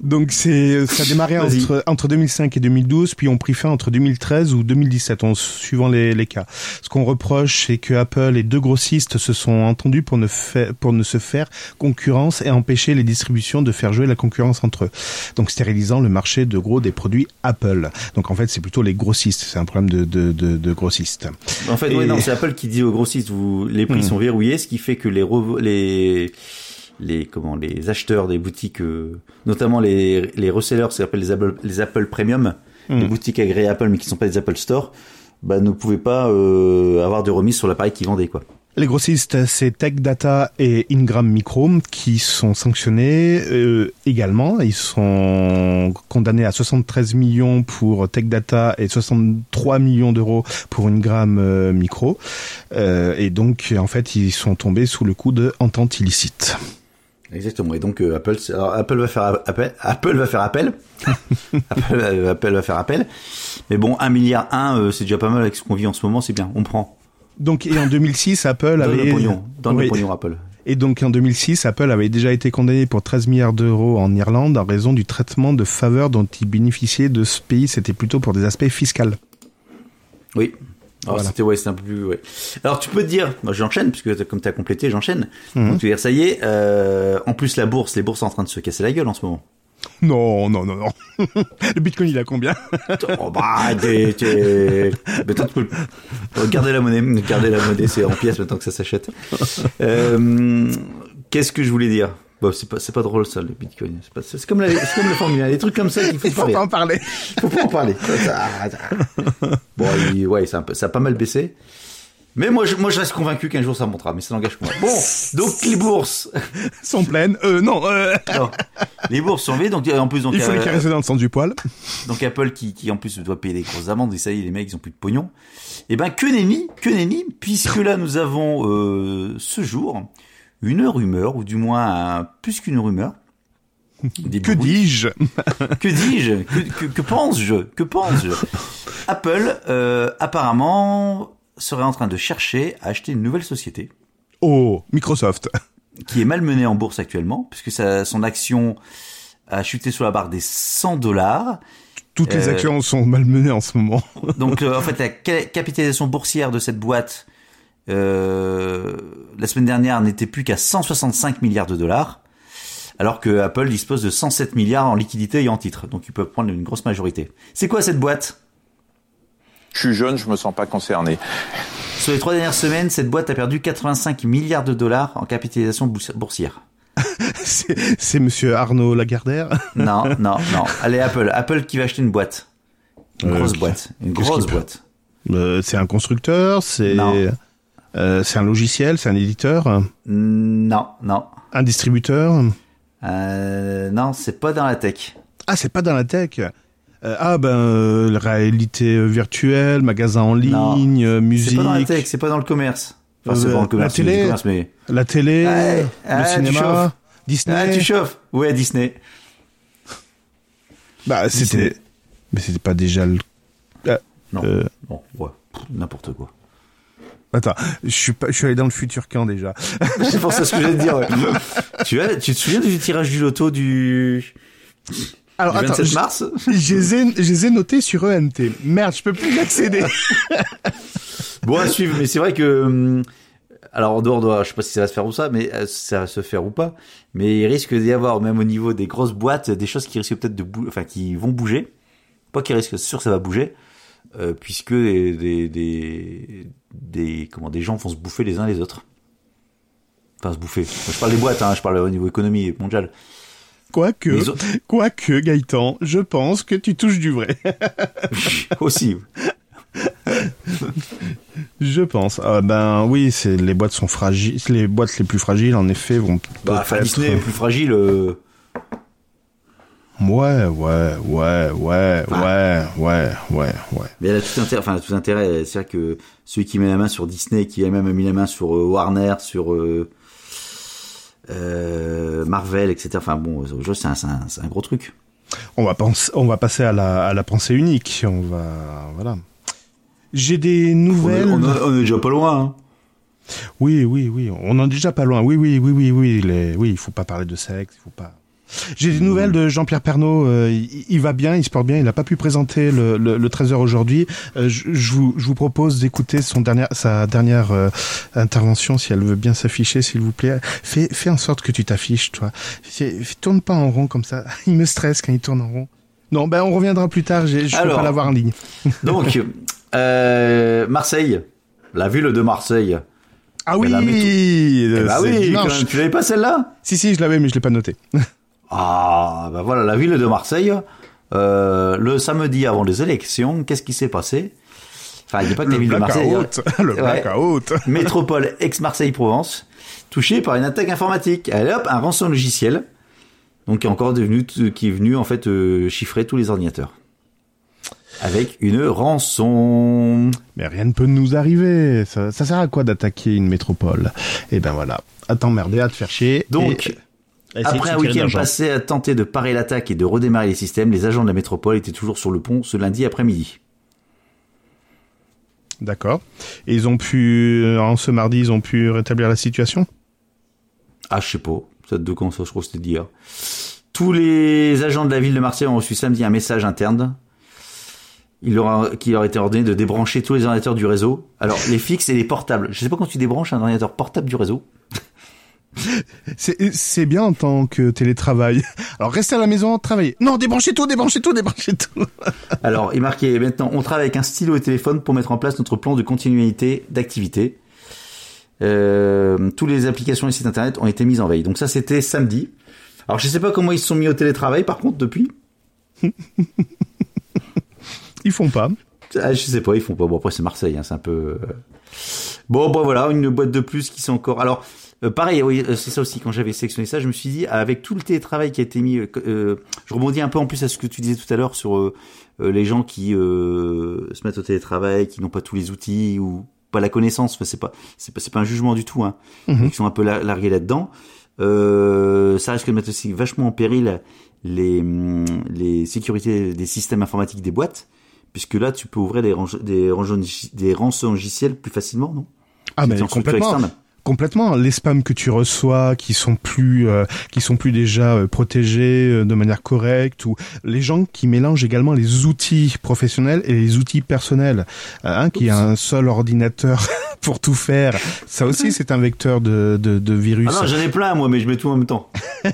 Donc c'est ça a démarré Vas-y. entre entre 2005 et 2012, puis on pris fin entre 2013 ou 2017, en suivant les, les cas. Ce qu'on reproche, c'est que Apple et deux grossistes se sont entendus pour ne faire pour ne se faire concurrence et empêcher les distributions de faire jouer la concurrence entre eux. Donc stérilisant le marché de gros des produits Apple. Donc en fait, c'est plutôt les grossistes. C'est un problème de de, de, de grossistes. En fait, Et- ouais, non, c'est Apple qui dit aux grossistes, vous, les prix Hmm. sont verrouillés, ce qui fait que les les les comment les acheteurs des boutiques, euh, notamment les les resellers, ce qu'on appelle les Apple les Apple Premium, Hmm. les boutiques agréées Apple mais qui sont pas des Apple Store, bah ne pouvaient pas euh, avoir de remise sur l'appareil qu'ils vendaient quoi. Les grossistes, c'est Tech Data et Ingram Micro qui sont sanctionnés euh, également. Ils sont condamnés à 73 millions pour Tech Data et 63 millions d'euros pour Ingram euh, Micro. Euh, et donc, en fait, ils sont tombés sous le coup de entente illicite. Exactement. Et donc euh, Apple, alors, Apple va faire appel. Apple va faire appel. [LAUGHS] Apple, va- Apple va faire appel. Mais bon, 1 milliard 1, c'est déjà pas mal avec ce qu'on vit en ce moment, c'est bien. On prend. Donc, et en 2006, Apple avait... le pognon. Donne Oui. le pognon Apple. Et donc en 2006, Apple avait déjà été condamné pour 13 milliards d'euros en Irlande en raison du traitement de faveurs dont il bénéficiait de ce pays. C'était plutôt pour des aspects fiscaux. Oui. Alors Voilà. c'était ouais, c'était un peu plus ouais. Alors tu peux te dire, moi j'enchaîne puisque comme tu as complété, j'enchaîne. Mhm. Donc tu veux dire ça y est, euh, en plus la bourse, les bourses sont en train de se casser la gueule en ce moment. Non, non, non, non. [LAUGHS] le Bitcoin, il a combien oh bah t'es mais toi, tu peux le- garder la monnaie, garder la monnaie, c'est en pièces maintenant que ça s'achète. Euh, qu'est-ce que je voulais dire? Bon, c'est pas c'est pas drôle ça le Bitcoin. C'est pas c'est comme la c'est comme la Formule 1, des trucs comme ça qu'il faut Il faut rire. pas en parler. faut pas en parler. [LAUGHS] Bon, il- ouais, ça a, un peu- ça a pas mal baissé. Mais moi, je, moi, je reste convaincu qu'un jour ça montera, mais ça n'engage que moi. Bon, donc les bourses, Sont pleines. Euh, non, euh, Non. les bourses sont levées, donc en plus donc, il faut les euh, caresser dans le sens du poil. donc Apple qui, qui en plus doit payer des grosses amendes et ça y est, les mecs ils ont plus de pognon. Et ben que nenni, que nenni, puisque là nous avons euh, ce jour une rumeur ou du moins un- plus qu'une rumeur. [LAUGHS] Des Que dis-je? Que dis-je? Que, que, que pense-je? Que pense-je? Apple, euh, apparemment, serait en train de chercher à acheter une nouvelle société Oh, Microsoft. qui est malmenée en bourse actuellement, puisque sa, son action a chuté sur la barre des 100 dollars. Toutes les Euh, actions sont malmenées en ce moment. Donc euh, en fait la ca- capitalisation boursière de cette boîte euh, la semaine dernière n'était plus qu'à 165 milliards de dollars, alors que Apple dispose de 107 milliards en liquidité et en titres. Donc ils peuvent prendre une grosse majorité. C'est quoi cette boîte? Je suis jeune, je me sens pas concerné. Sur les trois dernières semaines, cette boîte a perdu 85 milliards de dollars en capitalisation boursi- boursière. [LAUGHS] C'est monsieur Arnaud Lagardère? [LAUGHS] Non, non, non. Allez Apple, Apple qui va acheter une boîte, une Euh, grosse boîte, une grosse boîte. Euh, c'est un constructeur, c'est Non. Euh, c'est un logiciel, c'est un éditeur, Non, non, un distributeur. euh, non, c'est pas dans la tech. Ah, c'est pas dans la tech. Euh, ah ben euh, réalité virtuelle, magasin en Non. ligne, euh, C'est musique, pas dans la tech, c'est pas dans le commerce. Enfin, c'est Euh, pas dans le la commerce, c'est télé. commerce, mais... la télé, Ouais, le ah, tu cinéma, chauffes. Disney. Ah, tu chauffes Ouais, Disney. Bah c'était, mais c'était pas déjà le. Non. Euh, Bon, ouais, n'importe quoi. Attends, je suis pas, je suis allé dans le futur quand déjà. [LAUGHS] C'est pour ça ce que j'ai de dire. ouais. [LAUGHS] tu, as, tu te souviens du tirage du loto du, Alors du attends, 27 je- mars? [LAUGHS] je les ai, je les ai notés sur ENT. Merde, je peux plus y accéder. Bon, à suivre, mais c'est vrai que... hum, Alors, en dehors de... Je sais pas si ça va se faire ou ça, mais euh, ça va se faire ou pas. Mais il risque d'y avoir, même au niveau des grosses boîtes, des choses qui risquent peut-être de bouger... Enfin, qui vont bouger. Pas qui risquent, c'est sûr que ça va bouger. euh, puisque des, des, des, des- comment, des gens vont se bouffer les uns les autres. Enfin, se bouffer. Moi, je parle des boîtes, hein, je parle au niveau économie mondiale. Quoique, autres- quoique, Gaëtan, je pense que tu touches du vrai. [LAUGHS] Aussi. [LAUGHS] Je pense. Ah ben oui, c'est les boîtes sont fragiles. Les boîtes les plus fragiles, en effet, vont. Bah, Disney est plus fragile. euh, Ouais, ouais, ouais, ouais, Ah. ouais, ouais, ouais, ouais. Mais elle a tout intérêt, enfin, tout intérêt. C'est-à-dire que celui qui met la main sur Disney, qui a même mis la main sur euh, Warner, sur euh, euh, Marvel, etc. Enfin bon, c'est un, un, un gros truc. On va penser, on va passer à la, à la pensée unique. On va, voilà. J'ai des nouvelles. on est- on est déjà pas loin. Hein. Oui, oui, oui. On en est déjà pas loin. Oui, oui, oui, oui, oui. Les... Oui, il faut pas parler de sexe. Il faut pas. J'ai des nouvelles de Jean-Pierre Pernaud. euh, il, il va bien, il se porte bien. Il n'a pas pu présenter le, le, le 13h aujourd'hui. Euh, je, je vous, je vous propose d'écouter son dernière, sa dernière euh, intervention, si elle veut bien s'afficher, s'il vous plaît. Fais, fais en sorte que tu t'affiches, toi. Fais- tourne pas en rond comme ça. [LAUGHS] Il me stresse quand il tourne en rond. Non, ben on reviendra plus tard. Je peux Alors. pas l'avoir en ligne. [LAUGHS] Donc, euh, Marseille, la ville de Marseille. Ah oui, la euh, Eh bah oui, dimanche. quand même. tu l'avais pas celle-là? Si, si, je l'avais, mais je l'ai pas noté. [LAUGHS] Ah, bah voilà, la ville de Marseille. Euh, le samedi avant les élections, qu'est-ce qui s'est passé? Enfin, il n'y a pas que la Le ville de Marseille. hein. blackout. [LAUGHS] Le Ouais. blackout. [LAUGHS] Métropole ex-Marseille-Provence, touchée par une attaque informatique. Allez hop, un rançon logiciel, donc qui est encore devenu, qui est venu en fait euh, chiffrer tous les ordinateurs. Avec une rançon. Mais rien ne peut nous arriver. Ça, ça sert à quoi d'attaquer une métropole? Eh ben voilà. À t'emmerder, à te faire chier. Donc, et- Après un week-end passé à tenter de parer l'attaque et de redémarrer les systèmes, les agents de la métropole étaient toujours sur le pont ce lundi après-midi. D'accord. Et ils ont pu, euh, en ce mardi, ils ont pu rétablir la situation? Ah, je sais pas. Ça de quand ça, je crois que c'était d'hier. Tous les agents de la ville de Marseille ont reçu samedi un message interne. Il leur a, qui leur a été ordonné de débrancher tous les ordinateurs du réseau. Alors, les fixes et les portables. Je sais pas quand tu débranches un ordinateur portable du réseau. C'est bien en tant que télétravail. Alors restez à la maison, travaillez. Non, débranchez tout, débranchez tout, débranchez tout. [LAUGHS] Alors, il marquait maintenant, on travaille avec un stylo et téléphone pour mettre en place notre plan de continuité d'activité. Euh, toutes les applications et sites internet ont été mises en veille. Donc ça, c'était samedi. Alors, je sais pas comment ils se sont mis au télétravail, par contre, depuis. [LAUGHS] Ils font pas. Ah, je sais pas, ils font pas. Bon, après, c'est Marseille, hein, c'est un peu... euh. Bon, bon, voilà, une boîte de plus qui sont encore... Alors, euh, pareil, oui, euh, c'est ça aussi, quand j'avais sélectionné ça, je me suis dit, avec tout le télétravail qui a été mis... euh, je rebondis un peu en plus à ce que tu disais tout à l'heure sur euh, les gens qui se mettent au télétravail, qui n'ont pas tous les outils ou pas la connaissance. Enfin, c'est pas, c'est pas, un jugement du tout. Hein, Mhm. Qui sont un peu la- largués là-dedans. Ça risque de mettre aussi vachement en péril les hum, les sécurités des systèmes informatiques des boîtes, puisque là, tu peux ouvrir des range, des range, des rançongiciels plus facilement, non? Ah mais complètement. externe. Complètement. Les spams que tu reçois, qui sont plus, euh, qui sont plus déjà euh, protégés euh, de manière correcte, ou les gens qui mélangent également les outils professionnels et les outils personnels, hein, qui a un seul ordinateur [LAUGHS] pour tout faire. Ça aussi, [LAUGHS] c'est un vecteur de, de, de virus. Ah non, j'en ai plein moi, mais je mets tout en même temps.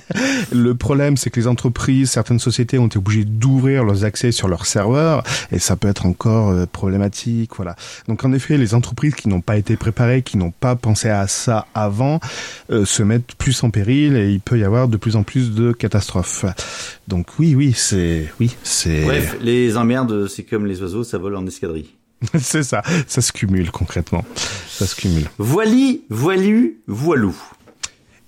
[LAUGHS] Le problème, c'est que les entreprises, certaines sociétés ont été obligées d'ouvrir leurs accès sur leurs serveurs, et ça peut être encore euh, problématique. Voilà. Donc, en effet, les entreprises qui n'ont pas été préparées, qui n'ont pas pensé à ça avant, euh, se mettent plus en péril, et il peut y avoir de plus en plus de catastrophes. Donc, oui, oui, c'est, oui, c'est, Bref, les emmerdes, c'est comme les oiseaux, ça vole en escadrille. [LAUGHS] c'est ça. Ça se cumule concrètement. Ça se cumule. Voili, voilu, voilou.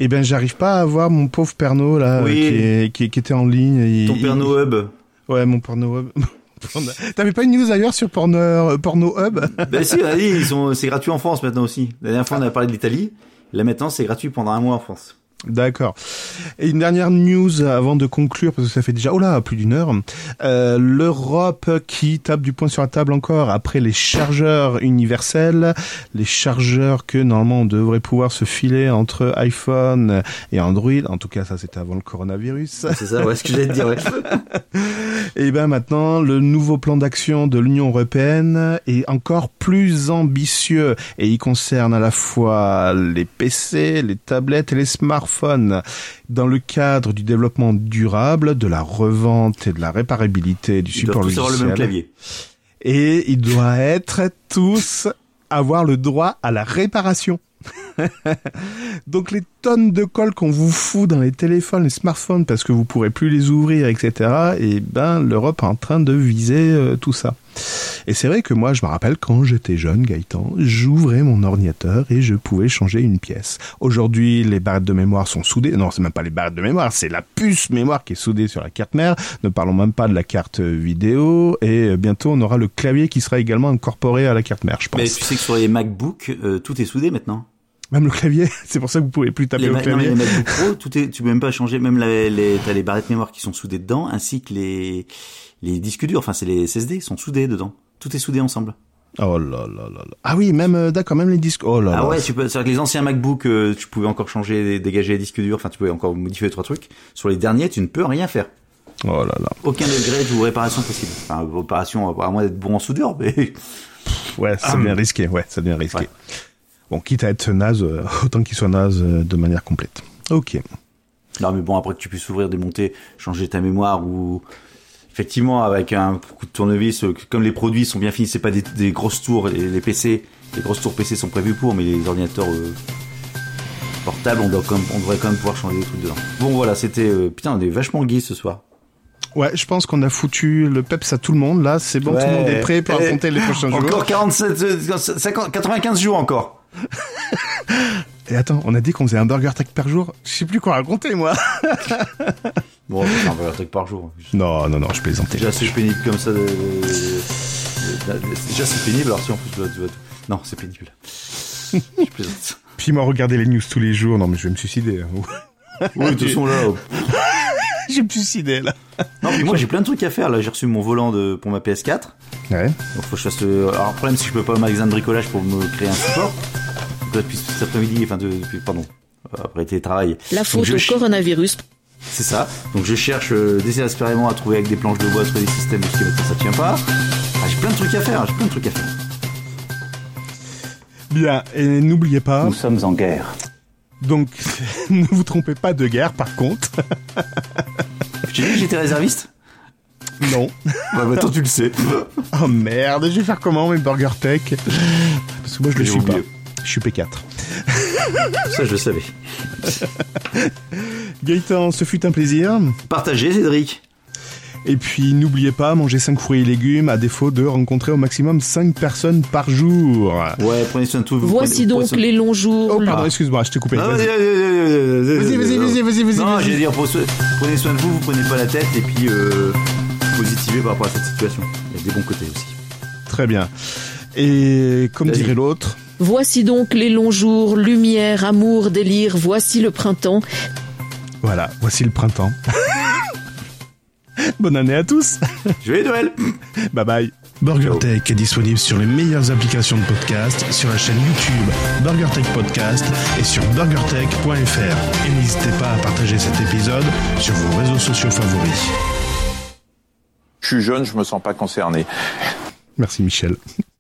Eh ben, j'arrive pas à voir mon pauvre Pernod là, Oui. qui, est- qui, qui était en ligne. et Ton Pernod Hub. Ouais, mon porno hub. [LAUGHS] T'avais pas une news ailleurs sur porno, euh, porno hub [LAUGHS] Ben si, vas-y, ils sont, c'est gratuit en France maintenant aussi. La dernière fois, on a parlé de l'Italie. Là maintenant, c'est gratuit pendant un mois en France. D'accord. Et une dernière news avant de conclure, parce que ça fait déjà, oh là, plus d'une heure. Euh, L'Europe qui tape du poing sur la table encore après les chargeurs universels, les chargeurs que normalement on devrait pouvoir se filer entre iPhone et Android. En tout cas, ça c'était avant le coronavirus. C'est ça, ouais, ce que j'allais te dire, ouais. [LAUGHS] Et ben maintenant, le nouveau plan d'action de l'Union européenne est encore plus ambitieux et il concerne à la fois les PC, les tablettes et les smartphones dans le cadre du développement durable, de la revente et de la réparabilité du Ils support tous avoir le même logiciel. clavier. Et ils doivent être tous avoir le droit à la réparation. [LAUGHS] Donc les tonnes de colle qu'on vous fout dans les téléphones, les smartphones, parce que vous pourrez plus les ouvrir, etc. Et ben l'Europe est en train de viser euh, tout ça. Et c'est vrai que moi, je me rappelle quand j'étais jeune, Gaëtan, j'ouvrais mon ordinateur et je pouvais changer une pièce. Aujourd'hui, les barrettes de mémoire sont soudées. Non, c'est même pas les barrettes de mémoire, c'est la puce mémoire qui est soudée sur la carte mère. Ne parlons même pas de la carte vidéo. Et bientôt, on aura le clavier qui sera également incorporé à la carte mère, je pense. Mais tu sais que sur les MacBook, euh, tout est soudé maintenant. Même le clavier, [LAUGHS] c'est pour ça que vous pouvez plus taper Les, au Ma- non, mais clavier. les MacBook Pro, tout est, tu peux même pas changer, même la- les, t'as les barrettes mémoire qui sont soudées dedans, ainsi que les, les disques durs, enfin c'est les SSD, sont soudés dedans. Tout est soudé ensemble. Oh là là là là. Ah oui, même euh, d'accord, même les disques. Oh là Ah là. ouais, tu peux, c'est-à-dire que les anciens MacBook, euh, tu pouvais encore changer, dégager les disques durs, enfin tu pouvais encore modifier trois trucs. Sur les derniers, tu ne peux rien faire. Oh là là. Aucun upgrade ou réparation possible. Enfin, réparation, à moins d'être bon en soudure, mais [LAUGHS] Ouais, ça devient risqué. Ouais, ça devient risqué. Ouais. Bon, quitte à être naze, euh, autant qu'il soit naze euh, de manière complète. Ok. Non, mais bon, après que tu puisses ouvrir, démonter, changer ta mémoire ou effectivement avec un coup de tournevis, euh, comme les produits sont bien finis, c'est pas des, des grosses tours, les, les PC, les grosses tours PC sont prévues pour, mais les ordinateurs euh, portables, on, doit quand même- on devrait quand même pouvoir changer des trucs dedans. Bon, voilà, c'était euh, putain, on est vachement gay ce soir. Ouais, je pense qu'on a foutu le peps à tout le monde. Là, c'est bon, tout le monde est prêt pour affronter les prochains jours. Encore 47, euh, 50, 95 jours encore. [LAUGHS] Et attends, on a dit qu'on faisait un burger tech par jour. Je sais plus quoi raconter, moi. [LAUGHS] Bon, c'est un peu un truc par jour. Non, non, non, je plaisantais. Déjà c'est pénible comme ça. De, déjà c'est pénible, alors si en plus tu dois- Non, c'est pénible. [LAUGHS] Je plaisante. Puis moi, regarder les news tous les jours. Non, mais je vais me suicider. Oui, de toute façon là. euh, [LAUGHS] je vais me suicider, là. Non, puis moi j'ai plein de trucs à faire. Là, j'ai reçu mon volant de pour ma PS4. Ouais. Donc faut que je fasse le. Alors le problème c'est que je peux pas au magasin de bricolage pour me créer un support. Donc là depuis cet après-midi, enfin de- depuis pardon, après télétravail. La faute au coronavirus. C'est ça. Donc je cherche euh, désespérément à trouver avec des planches de bois trouver des systèmes parce que maintenant ça tient pas. Ah, j'ai plein de trucs à faire. J'ai plein de trucs à faire. Bien. Et n'oubliez pas. Nous sommes en guerre. Donc, [LAUGHS] ne vous trompez pas de guerre, par contre. Je t'ai dit que j'étais réserviste? Non. Bah maintenant tu le sais. Oh merde, je vais faire comment mes Burger Tech? Parce que moi je le J'ai suis pas. Je suis P4. [LAUGHS] Ça je le savais. [LAUGHS] Gaëtan, ce fut un plaisir. Partagez Cédric. Et puis n'oubliez pas, manger 5 fruits et légumes à défaut de rencontrer au maximum 5 personnes par jour. Ouais, prenez soin de tout. vous Voici prenez- donc les longs jours. Oh pardon, excuse-moi, je t'ai coupé. Non, Vas-y. vas-y, vas-y, Vas-y, Non, je veux dire, prenez soin- de vous, vous prenez pas la tête et puis euh, positivez par rapport à cette situation. Il y a des bons côtés aussi. Très bien. Et comme dirait l'autre, Voici donc les longs jours, lumière, amour, délire, voici le printemps. voilà, voici le printemps. [LAUGHS] Bonne année à tous. Joyeux Noël bye bye. BurgerTech est disponible sur les meilleures applications de podcast, sur la chaîne YouTube BurgerTech Podcast et sur burgertech.fr. Et n'hésitez pas à partager cet épisode sur vos réseaux sociaux favoris. Je suis jeune, je me sens pas concerné. Merci Michel.